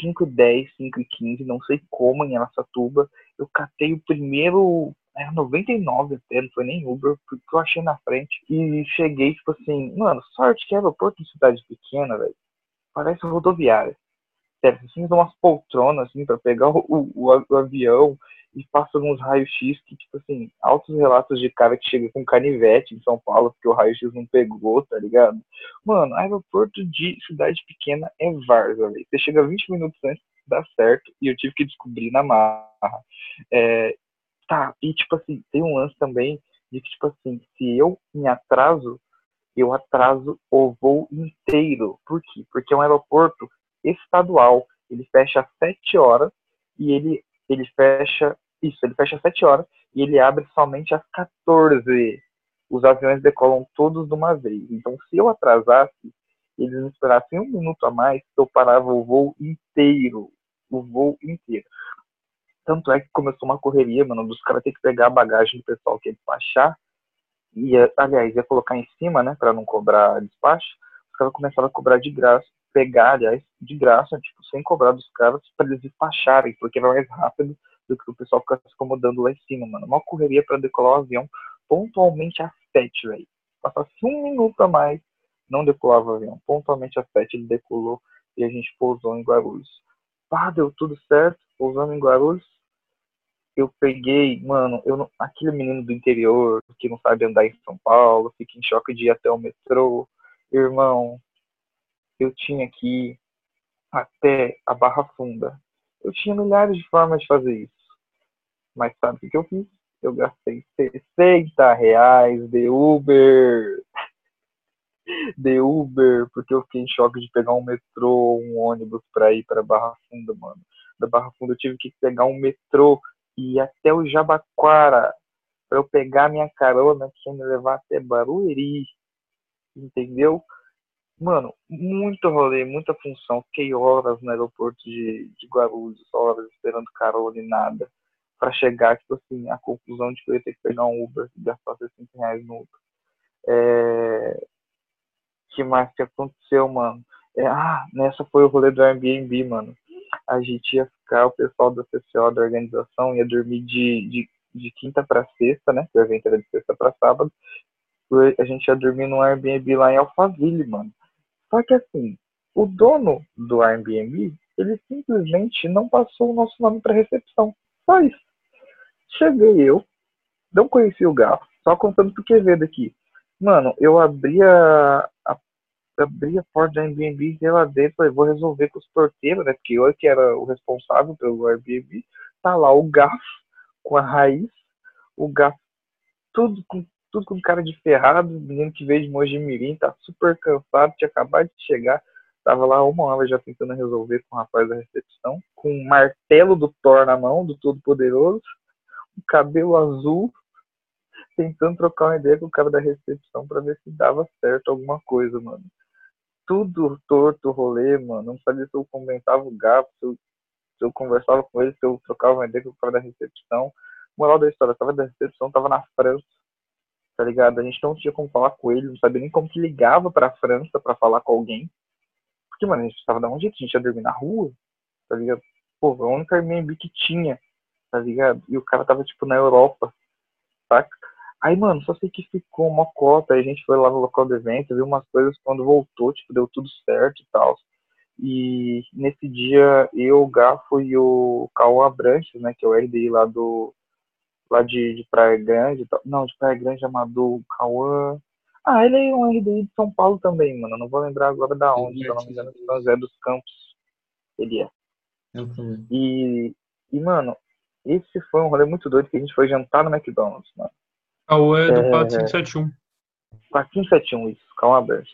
5 h 10, 5 h 15, não sei como, em Araçatuba. Eu catei o primeiro, era 99 até, não foi nem Uber, porque eu achei na frente. E cheguei, tipo assim, mano, sorte que aeroporto de cidade pequena, velho, parece rodoviária. Dão umas poltronas, assim, pra pegar o, o, o avião e passa uns raios-x que, tipo assim, altos relatos de cara que chega com canivete em São Paulo porque o raio-x não pegou, tá ligado? Mano, aeroporto de cidade pequena é Varza, velho. Você chega 20 minutos antes, dá certo, e eu tive que descobrir na marra. É, tá, e tipo assim, tem um lance também de que, tipo assim, se eu me atraso, eu atraso o voo inteiro. Por quê? Porque é um aeroporto estadual. Ele fecha às 7 horas e ele, ele fecha. Isso, ele fecha às 7 horas e ele abre somente às 14. Os aviões decolam todos de uma vez. Então, se eu atrasasse, eles me esperassem um minuto a mais, eu parava o voo inteiro. O voo inteiro. Tanto é que começou uma correria, mano, dos caras ter que pegar a bagagem do pessoal que ia despachar. E, aliás, ia colocar em cima, né, pra não cobrar despacho. Os caras começaram a cobrar de graça. Pegar, aliás, de graça, tipo, sem cobrar dos caras pra eles despacharem, porque era mais rápido do que o pessoal ficar se acomodando lá em cima, mano. Uma correria pra decolar o avião pontualmente às sete, velho. Passasse um minuto a mais, não decolava o avião. Pontualmente às sete ele decolou e a gente pousou em Guarulhos. Pá, deu tudo certo, pousando em Guarulhos. Eu peguei, mano, eu não- aquele menino do interior que não sabe andar em São Paulo, fica em choque de ir até o metrô. Irmão, eu tinha que ir até a Barra Funda. Eu tinha milhares de formas de fazer isso. Mas sabe o que eu fiz? Eu gastei 60 reais de Uber. De Uber, porque eu fiquei em choque de pegar um metrô, um ônibus pra ir pra Barra Funda, mano. Da Barra Funda eu tive que pegar um metrô e ir até o Jabaquara para eu pegar minha carona que ia me levar até Barueri, entendeu? Mano, muito rolê, muita função. Fiquei horas no aeroporto de, de Guarulhos, horas esperando carona e nada. para chegar, tipo assim, a conclusão de que eu ia ter que pegar um Uber e gastar 60 reais no Uber. É... que mais que aconteceu, mano? É, ah, nessa foi o rolê do Airbnb, mano. A gente ia ficar, o pessoal da CCO da organização ia dormir de, de, de quinta para sexta, né? O evento era de sexta para sábado. A gente ia dormir no Airbnb lá em Alphaville, mano. Só que assim, o dono do Airbnb, ele simplesmente não passou o nosso nome para recepção. Só isso. Cheguei eu, não conheci o gato, só contando pro Quevedo aqui. Mano, eu abri a, a abri a porta da Airbnb e lá dentro, falei, vou resolver com os porteiros, né? Porque eu que era o responsável pelo Airbnb, tá lá o Gaf com a raiz, o Gaf tudo com tudo com cara de ferrado, menino que veio de Mojimirim, tá super cansado, tinha acabado de chegar, tava lá uma hora já tentando resolver com o rapaz da recepção, com um martelo do Thor na mão, do Todo Poderoso, um cabelo azul, tentando trocar uma ideia com o cara da recepção para ver se dava certo alguma coisa, mano. Tudo torto rolê, mano. Não sabia se eu comentava o gato, se eu, se eu conversava com ele, se eu trocava uma ideia com o cara da recepção. Moral da história, tava da recepção, tava na França, tá ligado? A gente não tinha como falar com ele, não sabia nem como que ligava pra França para falar com alguém. Porque, mano, a gente tava da onde? A gente ia dormir na rua, tá ligado? Pô, a única Airbnb que tinha, tá ligado? E o cara tava, tipo, na Europa, saca? Aí, mano, só sei que ficou uma cota, aí a gente foi lá no local do evento, viu umas coisas, quando voltou, tipo, deu tudo certo e tal. E nesse dia, eu, o Gafo e o Cauã Abranches, né, que é o RDI lá do, lá de, de Praia Grande, não, de Praia Grande, Amador, Cauã. Ah, ele é um RDI de São Paulo também, mano. Não vou lembrar agora da onde, se eu não me engano, São José dos Campos. Ele é. E, e, mano, esse foi um rolê muito doido que a gente foi jantar no McDonald's, mano. Cauã é do é... 4571. 4571, isso, Cauã aberto.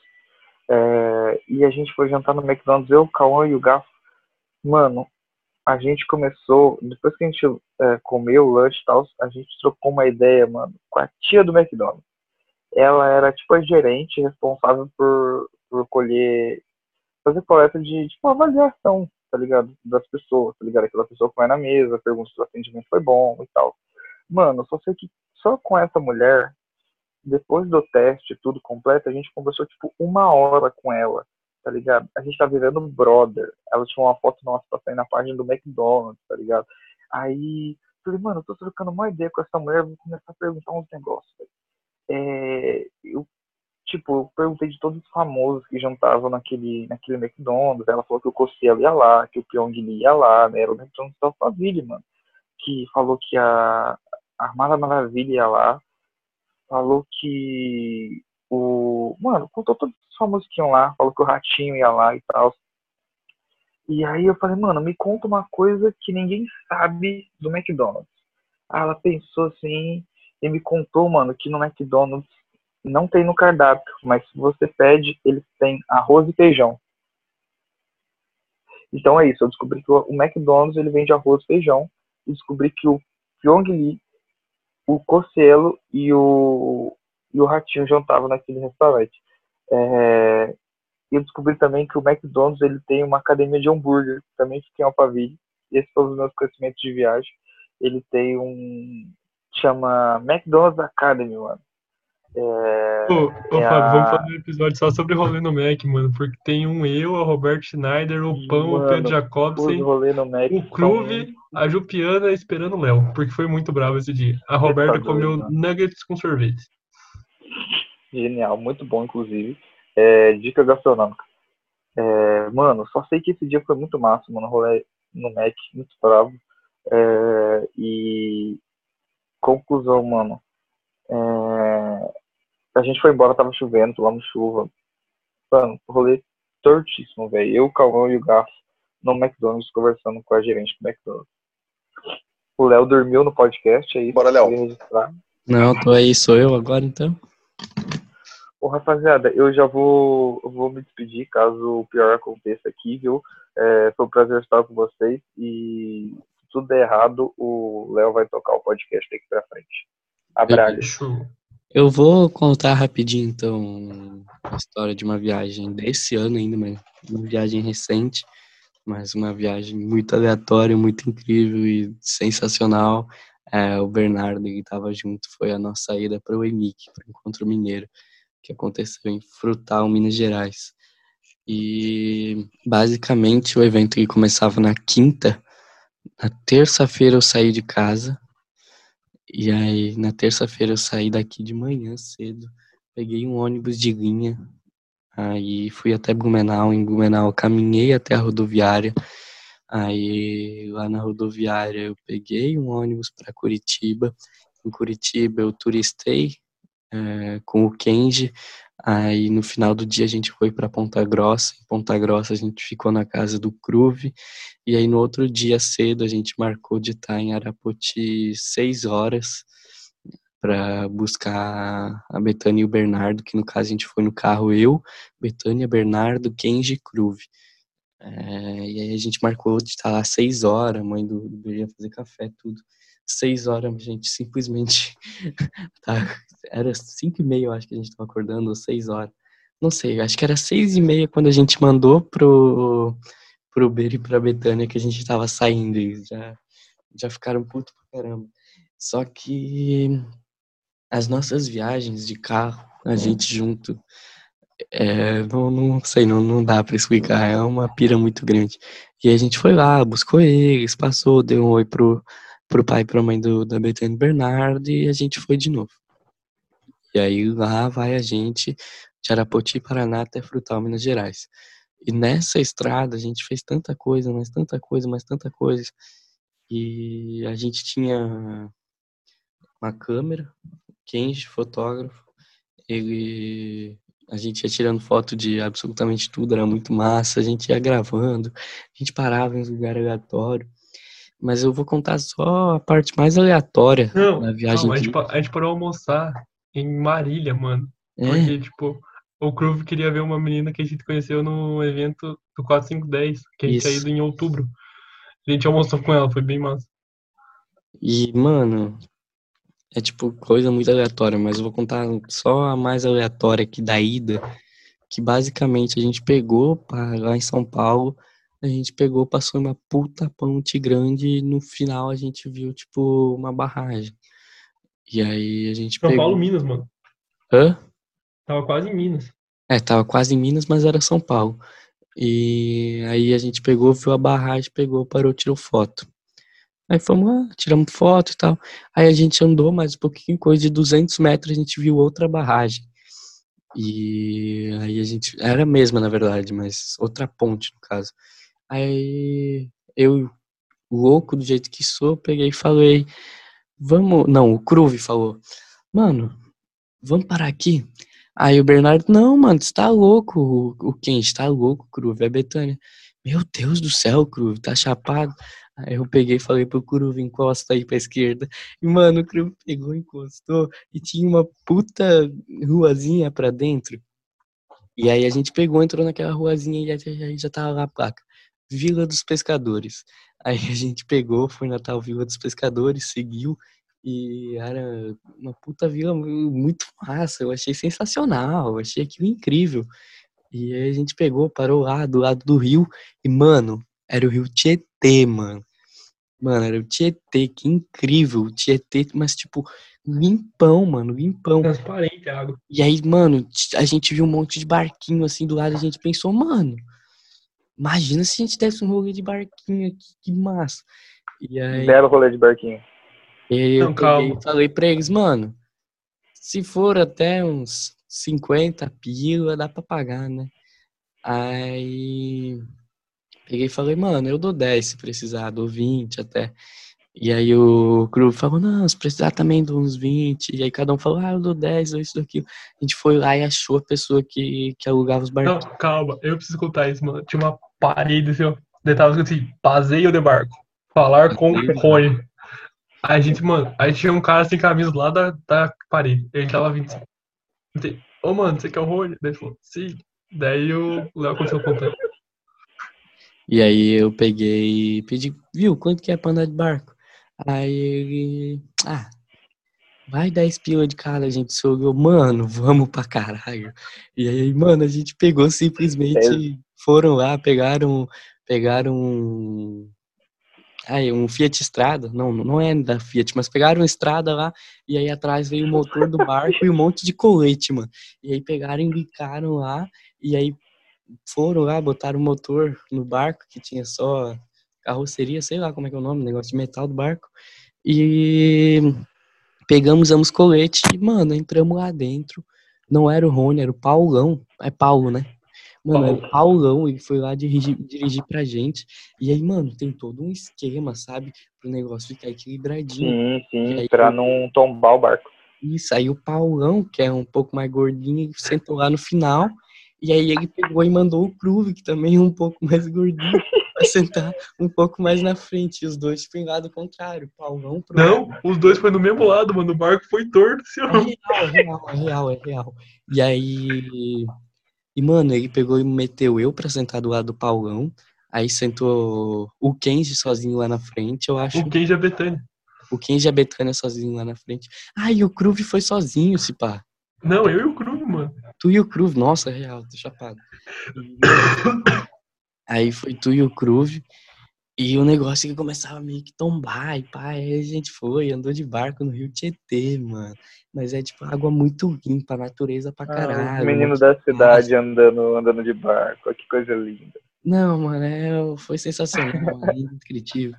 É... E a gente foi jantar no McDonald's, eu, o Cauã e o Gafo. Mano, a gente começou, depois que a gente é, comeu o lanche e tal, a gente trocou uma ideia, mano, com a tia do McDonald's. Ela era, tipo, a gerente responsável por, por colher, fazer coleta de, tipo, avaliação, tá ligado? Das pessoas, tá ligado? Aquela pessoa que vai na mesa, pergunta se o atendimento foi bom e tal. Mano, só sei que só com essa mulher, depois do teste tudo completo, a gente conversou, tipo, uma hora com ela tá ligado? A gente tá virando brother. Ela tinha uma foto nossa pra sair na página do McDonald's, tá ligado? Aí, falei, mano, eu tô trocando uma ideia com essa mulher, vou começar a perguntar uns negócios. É, eu, tipo, eu perguntei de todos os famosos que jantavam naquele, naquele McDonald's. Ela falou que o Cossielo ia lá, que o Pyong Lee ia lá, né? Era o McDonald's da Alphaville, mano. Que falou que a Armada Maravilha ia lá. Falou que o. Mano, contou todos os famosos lá, falou que o Ratinho ia lá e tal. E aí eu falei, mano, me conta uma coisa que ninguém sabe do McDonald's. Aí ela pensou assim e me contou, mano, que no McDonald's não tem no cardápio, mas se você pede, eles têm arroz e feijão. Então é isso, eu descobri que o McDonald's ele vende arroz e feijão. Descobri que o Pyong Lee, o Cocielo e o e o Ratinho jantava naquele restaurante. É, eu descobri também que o McDonald's ele tem uma academia de hambúrguer, também fica em Alphaville. Esses são os meus conhecimentos de viagem. Ele tem um. chama McDonald's Academy, mano. É, ô, ô é Fábio, a... vamos fazer um episódio só sobre rolê no Mac, mano. Porque tem um eu, o Roberto Schneider, o Pão, mano, o Pedro Jacobsen, o Cruve, a Jupiana esperando o Léo. Porque foi muito bravo esse dia. A Roberta comeu nuggets com sorvete. Genial, muito bom, inclusive. É, dica gastronômica. É, mano, só sei que esse dia foi muito massa, mano. Rolê no Mac, muito bravo. É, e conclusão, mano. É, a gente foi embora, tava chovendo, tomamos chuva. Mano, rolê tortíssimo, velho. Eu, o Calvão e o Garfo no McDonald's conversando com a gerente do McDonald's. O Léo dormiu no podcast aí. Bora, Léo. Não, tô aí, sou eu agora então. Rapaziada, eu já vou, vou me despedir caso o pior aconteça aqui, viu? É, foi um prazer estar com vocês e se tudo der errado, o Léo vai tocar o podcast daqui pra frente. a Braga. Fechou. Eu vou contar rapidinho, então, a história de uma viagem desse ano ainda, mas uma viagem recente, mas uma viagem muito aleatória, muito incrível e sensacional. É, o Bernardo que estava junto, foi a nossa ida para o EMIC, para o Encontro Mineiro, que aconteceu em Frutal, Minas Gerais. E basicamente o evento que começava na quinta, na terça-feira eu saí de casa, e aí, na terça-feira, eu saí daqui de manhã cedo, peguei um ônibus de linha, aí fui até Blumenau. Em Blumenau, caminhei até a rodoviária. Aí, lá na rodoviária, eu peguei um ônibus para Curitiba. Em Curitiba, eu turistei é, com o Kenji. Aí, no final do dia, a gente foi para Ponta Grossa. Em Ponta Grossa, a gente ficou na casa do Cruve. E aí, no outro dia cedo, a gente marcou de estar em Arapoti seis horas para buscar a Betânia e o Bernardo, que no caso a gente foi no carro eu, Betânia, Bernardo, Kenji e Cruve. É, e aí a gente marcou de estar lá seis horas, a mãe do, do ia fazer café, tudo. Seis horas, a gente simplesmente tá, era cinco e meia, eu acho que a gente estava acordando, ou seis horas. Não sei, acho que era seis e meia quando a gente mandou pro, pro Beira e pra Betânia que a gente estava saindo. E já, já ficaram puto pra caramba. Só que as nossas viagens de carro, a gente junto, é, não, não sei, não, não dá para explicar, é uma pira muito grande. E a gente foi lá, buscou eles, passou, deu um oi pro, pro pai e pra mãe do, da Betânia Bernardo e a gente foi de novo. E aí lá vai a gente de Arapoti, Paraná até Frutal, Minas Gerais. E nessa estrada a gente fez tanta coisa, mas tanta coisa, mas tanta coisa. E a gente tinha uma câmera, Kenji, fotógrafo. Ele a gente ia tirando foto de absolutamente tudo, era muito massa, a gente ia gravando, a gente parava em lugar aleatório. Mas eu vou contar só a parte mais aleatória Não, da viagem. não, a, gente, a gente parou almoçar em Marília, mano. É, Porque, tipo, o Groove queria ver uma menina que a gente conheceu no evento do 4510, que a gente tinha ido em outubro. A gente almoçou com ela, foi bem massa. E, mano, é tipo coisa muito aleatória, mas eu vou contar só a mais aleatória aqui da ida, que basicamente a gente pegou pra, lá em São Paulo, a gente pegou, passou uma puta ponte grande e no final a gente viu, tipo, uma barragem. E aí a gente São pegou... Paulo, Minas, mano. Hã? Tava quase em Minas. É, tava quase em Minas, mas era São Paulo. E aí a gente pegou, viu a barragem, pegou, parou, tirou foto. Aí fomos lá, tiramos foto e tal. Aí a gente andou mais um pouquinho, coisa de 200 metros, a gente viu outra barragem. E aí a gente. Era a mesma, na verdade, mas outra ponte, no caso. Aí eu, louco do jeito que sou, peguei e falei: Vamos. Não, o Cruve falou: Mano, vamos parar aqui. Aí o Bernardo: Não, mano, você tá louco. O, o Kenji tá louco, Cruve. É Betânia. Meu Deus do céu, Cruve, tá chapado. Aí eu peguei e falei pro Cruve, encosta aí pra esquerda. E, mano, o Cruve pegou, encostou e tinha uma puta ruazinha pra dentro. E aí a gente pegou, entrou naquela ruazinha e aí aí já tava lá a placa. Vila dos Pescadores. Aí a gente pegou, foi na tal Vila dos Pescadores, seguiu e era uma puta vila mu- muito massa. Eu achei sensacional, eu achei aquilo incrível. E aí a gente pegou, parou lá do lado do rio e, mano, era o rio Tietê, mano. Mano, era o Tietê, que incrível, o Tietê, mas tipo, limpão, mano, limpão. Transparente a água. E aí, mano, a gente viu um monte de barquinho assim do lado, a gente pensou, mano, imagina se a gente desse um rolê de barquinho aqui, que massa. E aí, Belo rolê de barquinho. e aí eu Não, peguei falei pra eles, mano, se for até uns 50 pila, dá pra pagar, né? Aí peguei e falei, mano, eu dou 10 se precisar, dou 20 até. E aí o Cru falou, não, se precisar também dou uns 20. E aí cada um falou, ah, eu dou 10, ou isso, daquilo. A gente foi lá e achou a pessoa que, que alugava os Não, barquinhos. calma, eu preciso contar isso, mano. Tinha uma parede assim, ó. Daí tava assim, passeio de barco. Falar com de Rony. Aí a gente, mano, aí tinha um cara sem camisa lá da, da parede. Ele tava vindo assim. Ô, mano, você quer o Rony? Daí ele falou, sim. Daí o Léo continuou contando. E aí eu peguei e pedi, viu, quanto que é pra andar de barco? Aí ele, ah, vai 10 pila de cara, a gente soube, mano, vamos pra caralho. E aí, mano, a gente pegou simplesmente. Foram lá, pegaram, pegaram Aí, um Fiat Estrada, não, não é da Fiat, mas pegaram estrada lá e aí atrás veio o motor do barco e um monte de colete, mano. E aí pegaram e bicaram lá e aí foram lá, botaram o motor no barco, que tinha só carroceria, sei lá como é que é o nome, negócio de metal do barco. E pegamos ambos colete e, mano, entramos lá dentro. Não era o Rony, era o Paulão. É Paulo, né? Mano, é o Paulão, ele foi lá dirigir, dirigir pra gente. E aí, mano, tem todo um esquema, sabe? Pro negócio ficar equilibradinho. Sim, sim, aí, pra não tombar o barco. Isso, aí o Paulão, que é um pouco mais gordinho, sentou lá no final. E aí ele pegou e mandou o Cruve, que também é um pouco mais gordinho, pra sentar um pouco mais na frente. E os dois ficam lado contrário. Paulão pro Não, os dois foi no mesmo lado, mano. O barco foi torto, senhor. É real, é real, é real, é real. E aí e, mano, ele pegou e meteu eu pra sentar do lado do Paulão. Aí sentou o Kenji sozinho lá na frente, eu acho. O Kenji é Betânia. O Kenji é Betânia sozinho lá na frente. Ah, e o Cruve foi sozinho, se pá. Não, eu e o Cruve, mano. Tu e o Cruve, nossa, real, tô chapado. aí foi tu e o Cruve. E o negócio que começava meio que tombar, e pá, aí a gente foi, andou de barco no Rio Tietê, mano. Mas é tipo água muito limpa, natureza pra ah, caralho. Ah, os meninos da cidade andando, andando de barco, que coisa linda. Não, mano, é, foi sensacional, indescritível.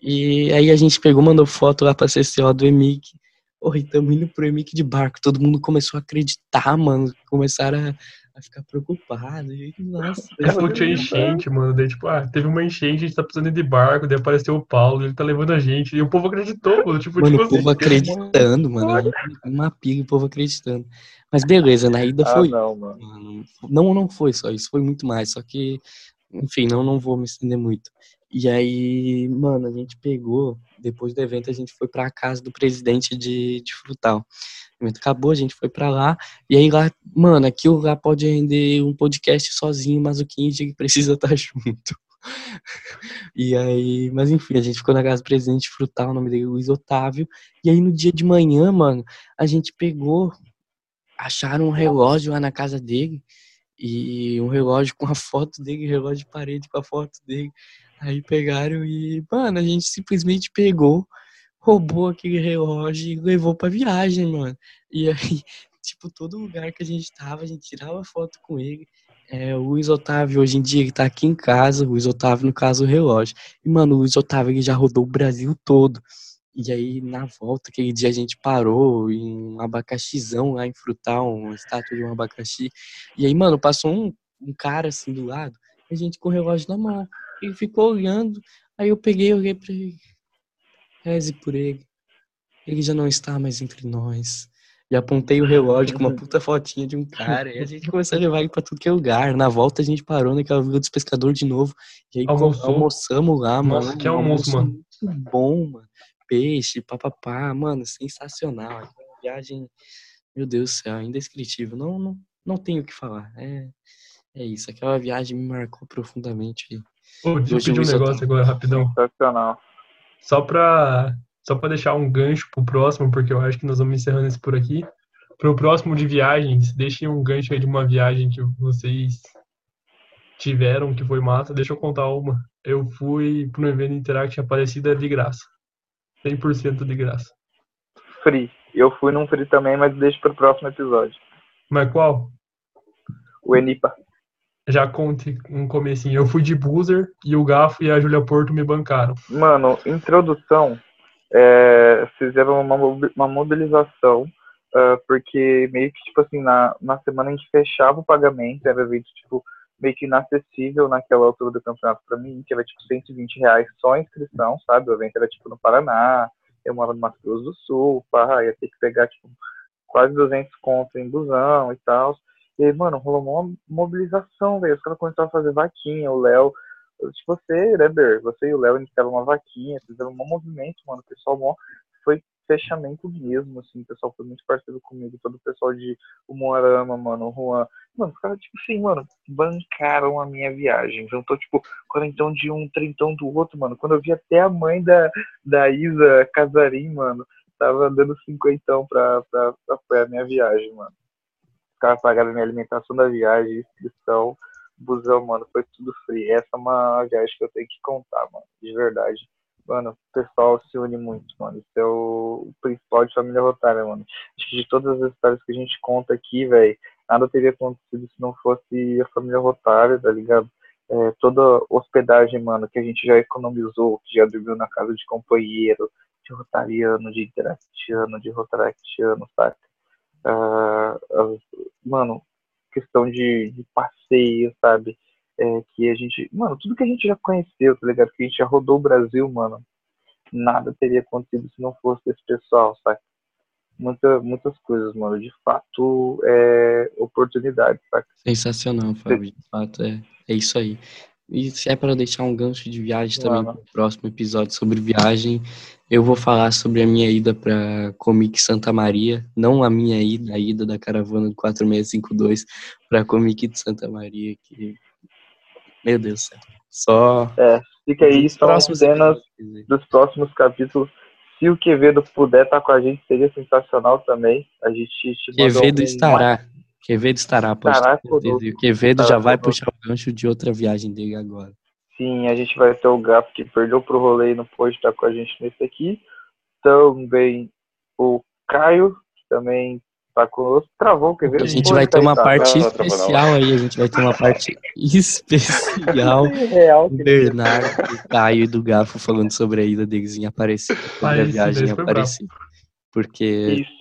E aí a gente pegou, mandou foto lá pra CCO do Emic. Oi, tamo indo pro Emic de barco. Todo mundo começou a acreditar, mano. Começaram a, a ficar preocupado. Nossa. Falou que tinha enchente, mano. Daí, tipo, ah, teve uma enchente, a gente tá precisando ir de barco, daí apareceu o Paulo, ele tá levando a gente. E o povo acreditou, mano. Tipo, mano, tipo o povo assim, acreditando, mano. Uma piga, o povo acreditando. Mas beleza, na ida ah, foi. Não, mano. Não, não foi só isso, foi muito mais. Só que, enfim, não, não vou me estender muito. E aí, mano, a gente pegou, depois do evento, a gente foi pra casa do presidente de, de Frutal. O evento acabou, a gente foi pra lá, e aí lá, mano, aquilo lá pode render um podcast sozinho, mas o Kinji precisa estar tá junto. e aí, mas enfim, a gente ficou na casa do presidente Frutal, o nome dele é Luiz Otávio, e aí no dia de manhã, mano, a gente pegou, acharam um relógio lá na casa dele, e um relógio com a foto dele, relógio de parede com a foto dele. Aí pegaram e, mano, a gente simplesmente pegou, roubou aquele relógio e levou pra viagem, mano. E aí, tipo, todo lugar que a gente tava, a gente tirava foto com ele. É, o Luiz Otávio, hoje em dia, ele tá aqui em casa, o Luiz Otávio, no caso, o relógio. E, mano, o Luiz Otávio, ele já rodou o Brasil todo. E aí, na volta, aquele dia a gente parou em um abacaxizão lá em Frutal, uma estátua de um abacaxi. E aí, mano, passou um, um cara assim do lado, a gente com o relógio na mão. Ele ficou olhando, aí eu peguei e olhei pra ele. Reze por ele. Ele já não está mais entre nós. E apontei o relógio com uma puta fotinha de um cara. E a gente começou a levar ele pra tudo que é lugar. Na volta a gente parou naquela vila dos pescadores de novo. E aí Almoçou. almoçamos lá, Nossa, mano. que almoço, mano. Muito bom, mano. Peixe, papapá, mano, sensacional. Aquela viagem, meu Deus do céu, indescritível. Não, não, não tenho o que falar. É, é isso. Aquela viagem me marcou profundamente. Ô, deixa eu pedir um negócio agora, rapidão. Sensacional. Só pra, só pra deixar um gancho pro próximo, porque eu acho que nós vamos encerrando esse por aqui. Pro próximo de viagens, deixem um gancho aí de uma viagem que vocês tiveram, que foi massa. Deixa eu contar uma. Eu fui pro evento Interact Aparecida de graça. 100% de graça. Free. Eu fui num free também, mas deixa pro próximo episódio. Mas qual? O Enipa. Já conte um comecinho. Eu fui de buzzer e o Gafo e a Julia Porto me bancaram. Mano, introdução, é, fizeram uma, uma mobilização, ah, porque meio que, tipo assim, na, na semana a gente fechava o pagamento, era evento, tipo, meio que inacessível naquela altura do campeonato pra mim, que era, tipo, 120 reais só a inscrição, sabe? O evento era, tipo, no Paraná, eu moro no Mato Grosso do Sul, pá, ia ter que pegar, tipo, quase 200 contos em busão e tal. E aí, mano, rolou uma mobilização, velho. Os caras começaram a fazer vaquinha. O Léo, tipo, você, né, Ber? Você e o Léo iniciaram uma vaquinha, fizeram um movimento, mano. O pessoal mó, foi fechamento mesmo, assim. O pessoal foi muito parceiro comigo. Todo o pessoal de Moarama, mano, Juan. Mano, os caras, tipo assim, mano, bancaram a minha viagem. Juntou, tipo, quarentão de um, trintão do outro, mano. Quando eu vi até a mãe da, da Isa Casarim, mano, tava dando cinquentão pra, pra, pra a minha viagem, mano. Os caras pagaram minha alimentação da viagem, inscrição, busão, mano, foi tudo free. Essa é uma viagem que eu tenho que contar, mano, de verdade. Mano, o pessoal se une muito, mano. Isso é o, principal de família rotária, mano. Acho que de todas as histórias que a gente conta aqui, velho, nada teria acontecido se não fosse a família rotária, tá ligado? É, toda hospedagem, mano, que a gente já economizou, que já dormiu na casa de companheiro, de rotariano, de interactiano, de rotaractiano, saca? Uh, mano, questão de, de passeio, sabe? É, que a gente, mano, tudo que a gente já conheceu, tá ligado? Que a gente já rodou o Brasil, mano, nada teria acontecido se não fosse esse pessoal, sabe? Muita, muitas coisas, mano. De fato, é oportunidade, saca? Sensacional, Fábio. De fato, é, é isso aí. E se é para deixar um gancho de viagem também no próximo episódio sobre viagem, eu vou falar sobre a minha ida para Comic Santa Maria, não a minha ida, a ida da caravana do 4652 para Comic de Santa Maria, que meu Deus do céu. Só É, fica aí são próximos cenas dos próximos capítulos. Se o Quevedo puder estar com a gente, seria sensacional também. A gente te Quevedo um... estará. Quevedo estará. E o Quevedo estará já vai puxar o gancho de outra viagem dele agora. Sim, a gente vai ter o Gap que perdeu pro rolê e não pôde estar com a gente nesse aqui. Também o Caio, que também tá conosco. Travou, quer ver? A gente vai ter uma parte especial aí, a gente vai ter uma parte especial. Real, Bernardo, do Caio e do Gafo falando sobre a ida deles em Aparecida, sobre a viagem em Aparecida. Porque Isso.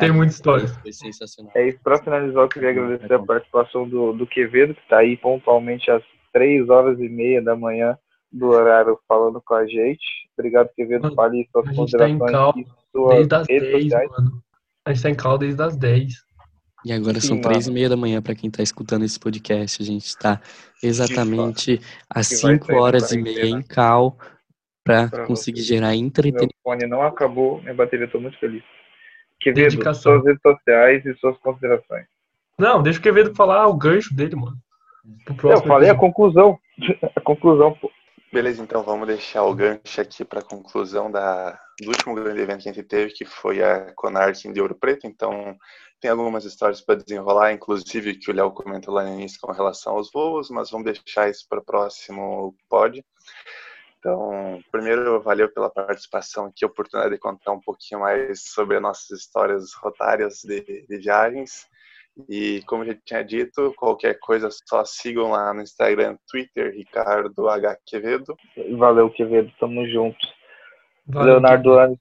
Tem muita história. Foi sensacional. É isso, para finalizar, eu queria agradecer a participação do, do Quevedo, que está aí pontualmente às três horas e meia da manhã do horário falando com a gente. Obrigado, Quevedo. Fale suas tá considerações tá e suas desde as redes 10, sociais. Mano. A gente está em cal desde as 10. E agora Sim, são três e meia da manhã para quem está escutando esse podcast. A gente está exatamente às cinco horas e meia em cal para conseguir gerar entretenimento. Meu fone não acabou, minha bateria, estou muito feliz. Quevedo, Dedicação. suas redes sociais e suas considerações. Não, deixa o Quevedo falar o gancho dele, mano. Eu falei episódio. a conclusão. a conclusão, pô. Beleza, então vamos deixar o gancho aqui para a conclusão da, do último grande evento que a gente teve, que foi a Conart de Ouro Preto. Então, tem algumas histórias para desenrolar, inclusive que o Léo comentou lá no início com relação aos voos, mas vamos deixar isso para o próximo pod. Então, primeiro, valeu pela participação aqui, a oportunidade de contar um pouquinho mais sobre as nossas histórias rotárias de, de viagens. E como já tinha dito, qualquer coisa só sigam lá no Instagram, Twitter, Ricardo H. Quevedo. Valeu, Quevedo, tamo junto. Valeu, Leonardo Anes.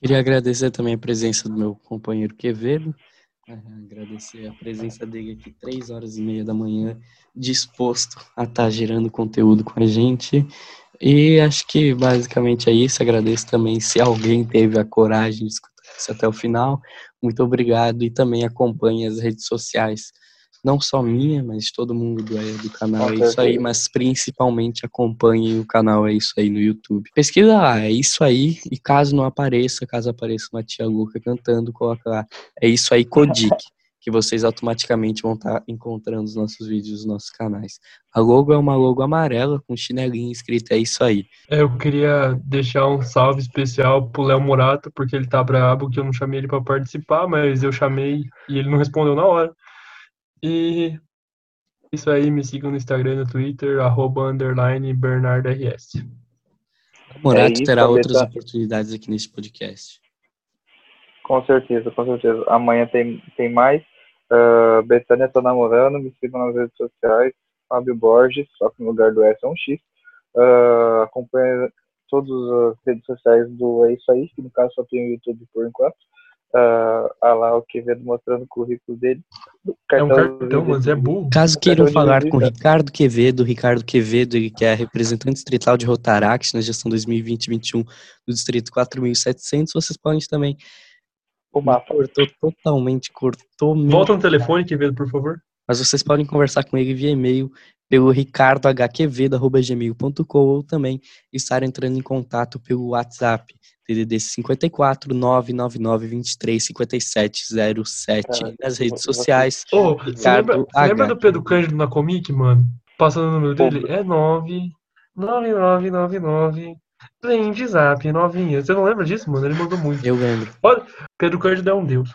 Queria agradecer também a presença do meu companheiro Quevedo. Agradecer a presença dele aqui três horas e meia da manhã, disposto a estar tá gerando conteúdo com a gente. E acho que basicamente é isso. Agradeço também se alguém teve a coragem de escutar isso até o final. Muito obrigado e também acompanhe as redes sociais não só minha, mas todo mundo do, do canal. É Isso Aí, mas principalmente acompanhe o canal É Isso Aí no YouTube. Pesquisa lá, É Isso Aí, e caso não apareça, caso apareça uma tia louca cantando, coloca lá É Isso Aí Codic, que vocês automaticamente vão estar tá encontrando os nossos vídeos nos nossos canais. A logo é uma logo amarela com chinelinho escrito É Isso Aí. É, eu queria deixar um salve especial pro Léo Murato, porque ele tá brabo que eu não chamei ele para participar, mas eu chamei e ele não respondeu na hora. E isso aí, me sigam no Instagram e no Twitter, arroba underline BernardoRS. O Morato é terá outras oportunidades aqui nesse podcast. Com certeza, com certeza. Amanhã tem, tem mais. Uh, Betânia tá namorando, me sigam nas redes sociais. Fábio Borges, só que no lugar do S é um X. Uh, acompanha todas as redes sociais do É Isso Aí, que no caso só tem o YouTube por enquanto uh, ah, lá o Quevedo mostrando o currículo dele. É um cartão, mas é burro. Caso queiram falar com Ricardo Quevedo, Ricardo Quevedo, que é representante distrital de Rotaract na gestão 2020-21 do distrito 4700, vocês podem também o mapa. Cortou totalmente, cortou Volta no telefone, Quevedo, por favor. Mas vocês podem conversar com ele via e-mail pelo ricardohquevedo.gmail.com ou também estar entrando em contato pelo WhatsApp DDD 54 999 23 57 07 nas redes sociais. Oh, Ricardo lembra, lembra, do Pedro Cândido na Comic, mano? Passando o número dele? É 9 9999 De zap, novinha. Você não lembra disso, mano? Ele mandou muito. Eu lembro. Olha, Pedro Cândido é um deus.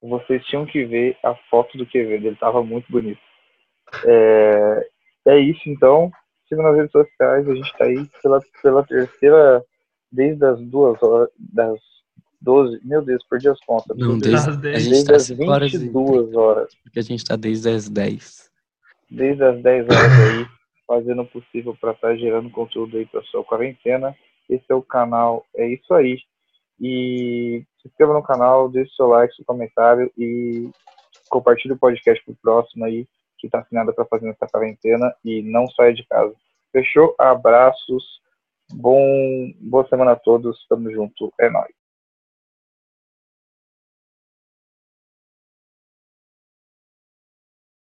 Vocês tinham que ver a foto do Quevedo, ele tava muito bonito. É, é isso então. Siga nas redes sociais, a gente tá aí pela, pela terceira, desde as duas horas, das 12, meu Deus, perdi as contas. Não, desde, desde, a gente desde tá as 5 horas e 22 horas. porque a gente tá desde as 10. desde as 10 horas aí, fazendo o possível para estar gerando conteúdo aí para sua quarentena. Esse é o canal, é isso aí. E se inscreva no canal, deixe seu like, seu comentário e compartilhe o podcast pro próximo aí, que tá assinado para fazer nessa quarentena e não saia de casa. Fechou? Abraços, bom, boa semana a todos, tamo junto, é nóis.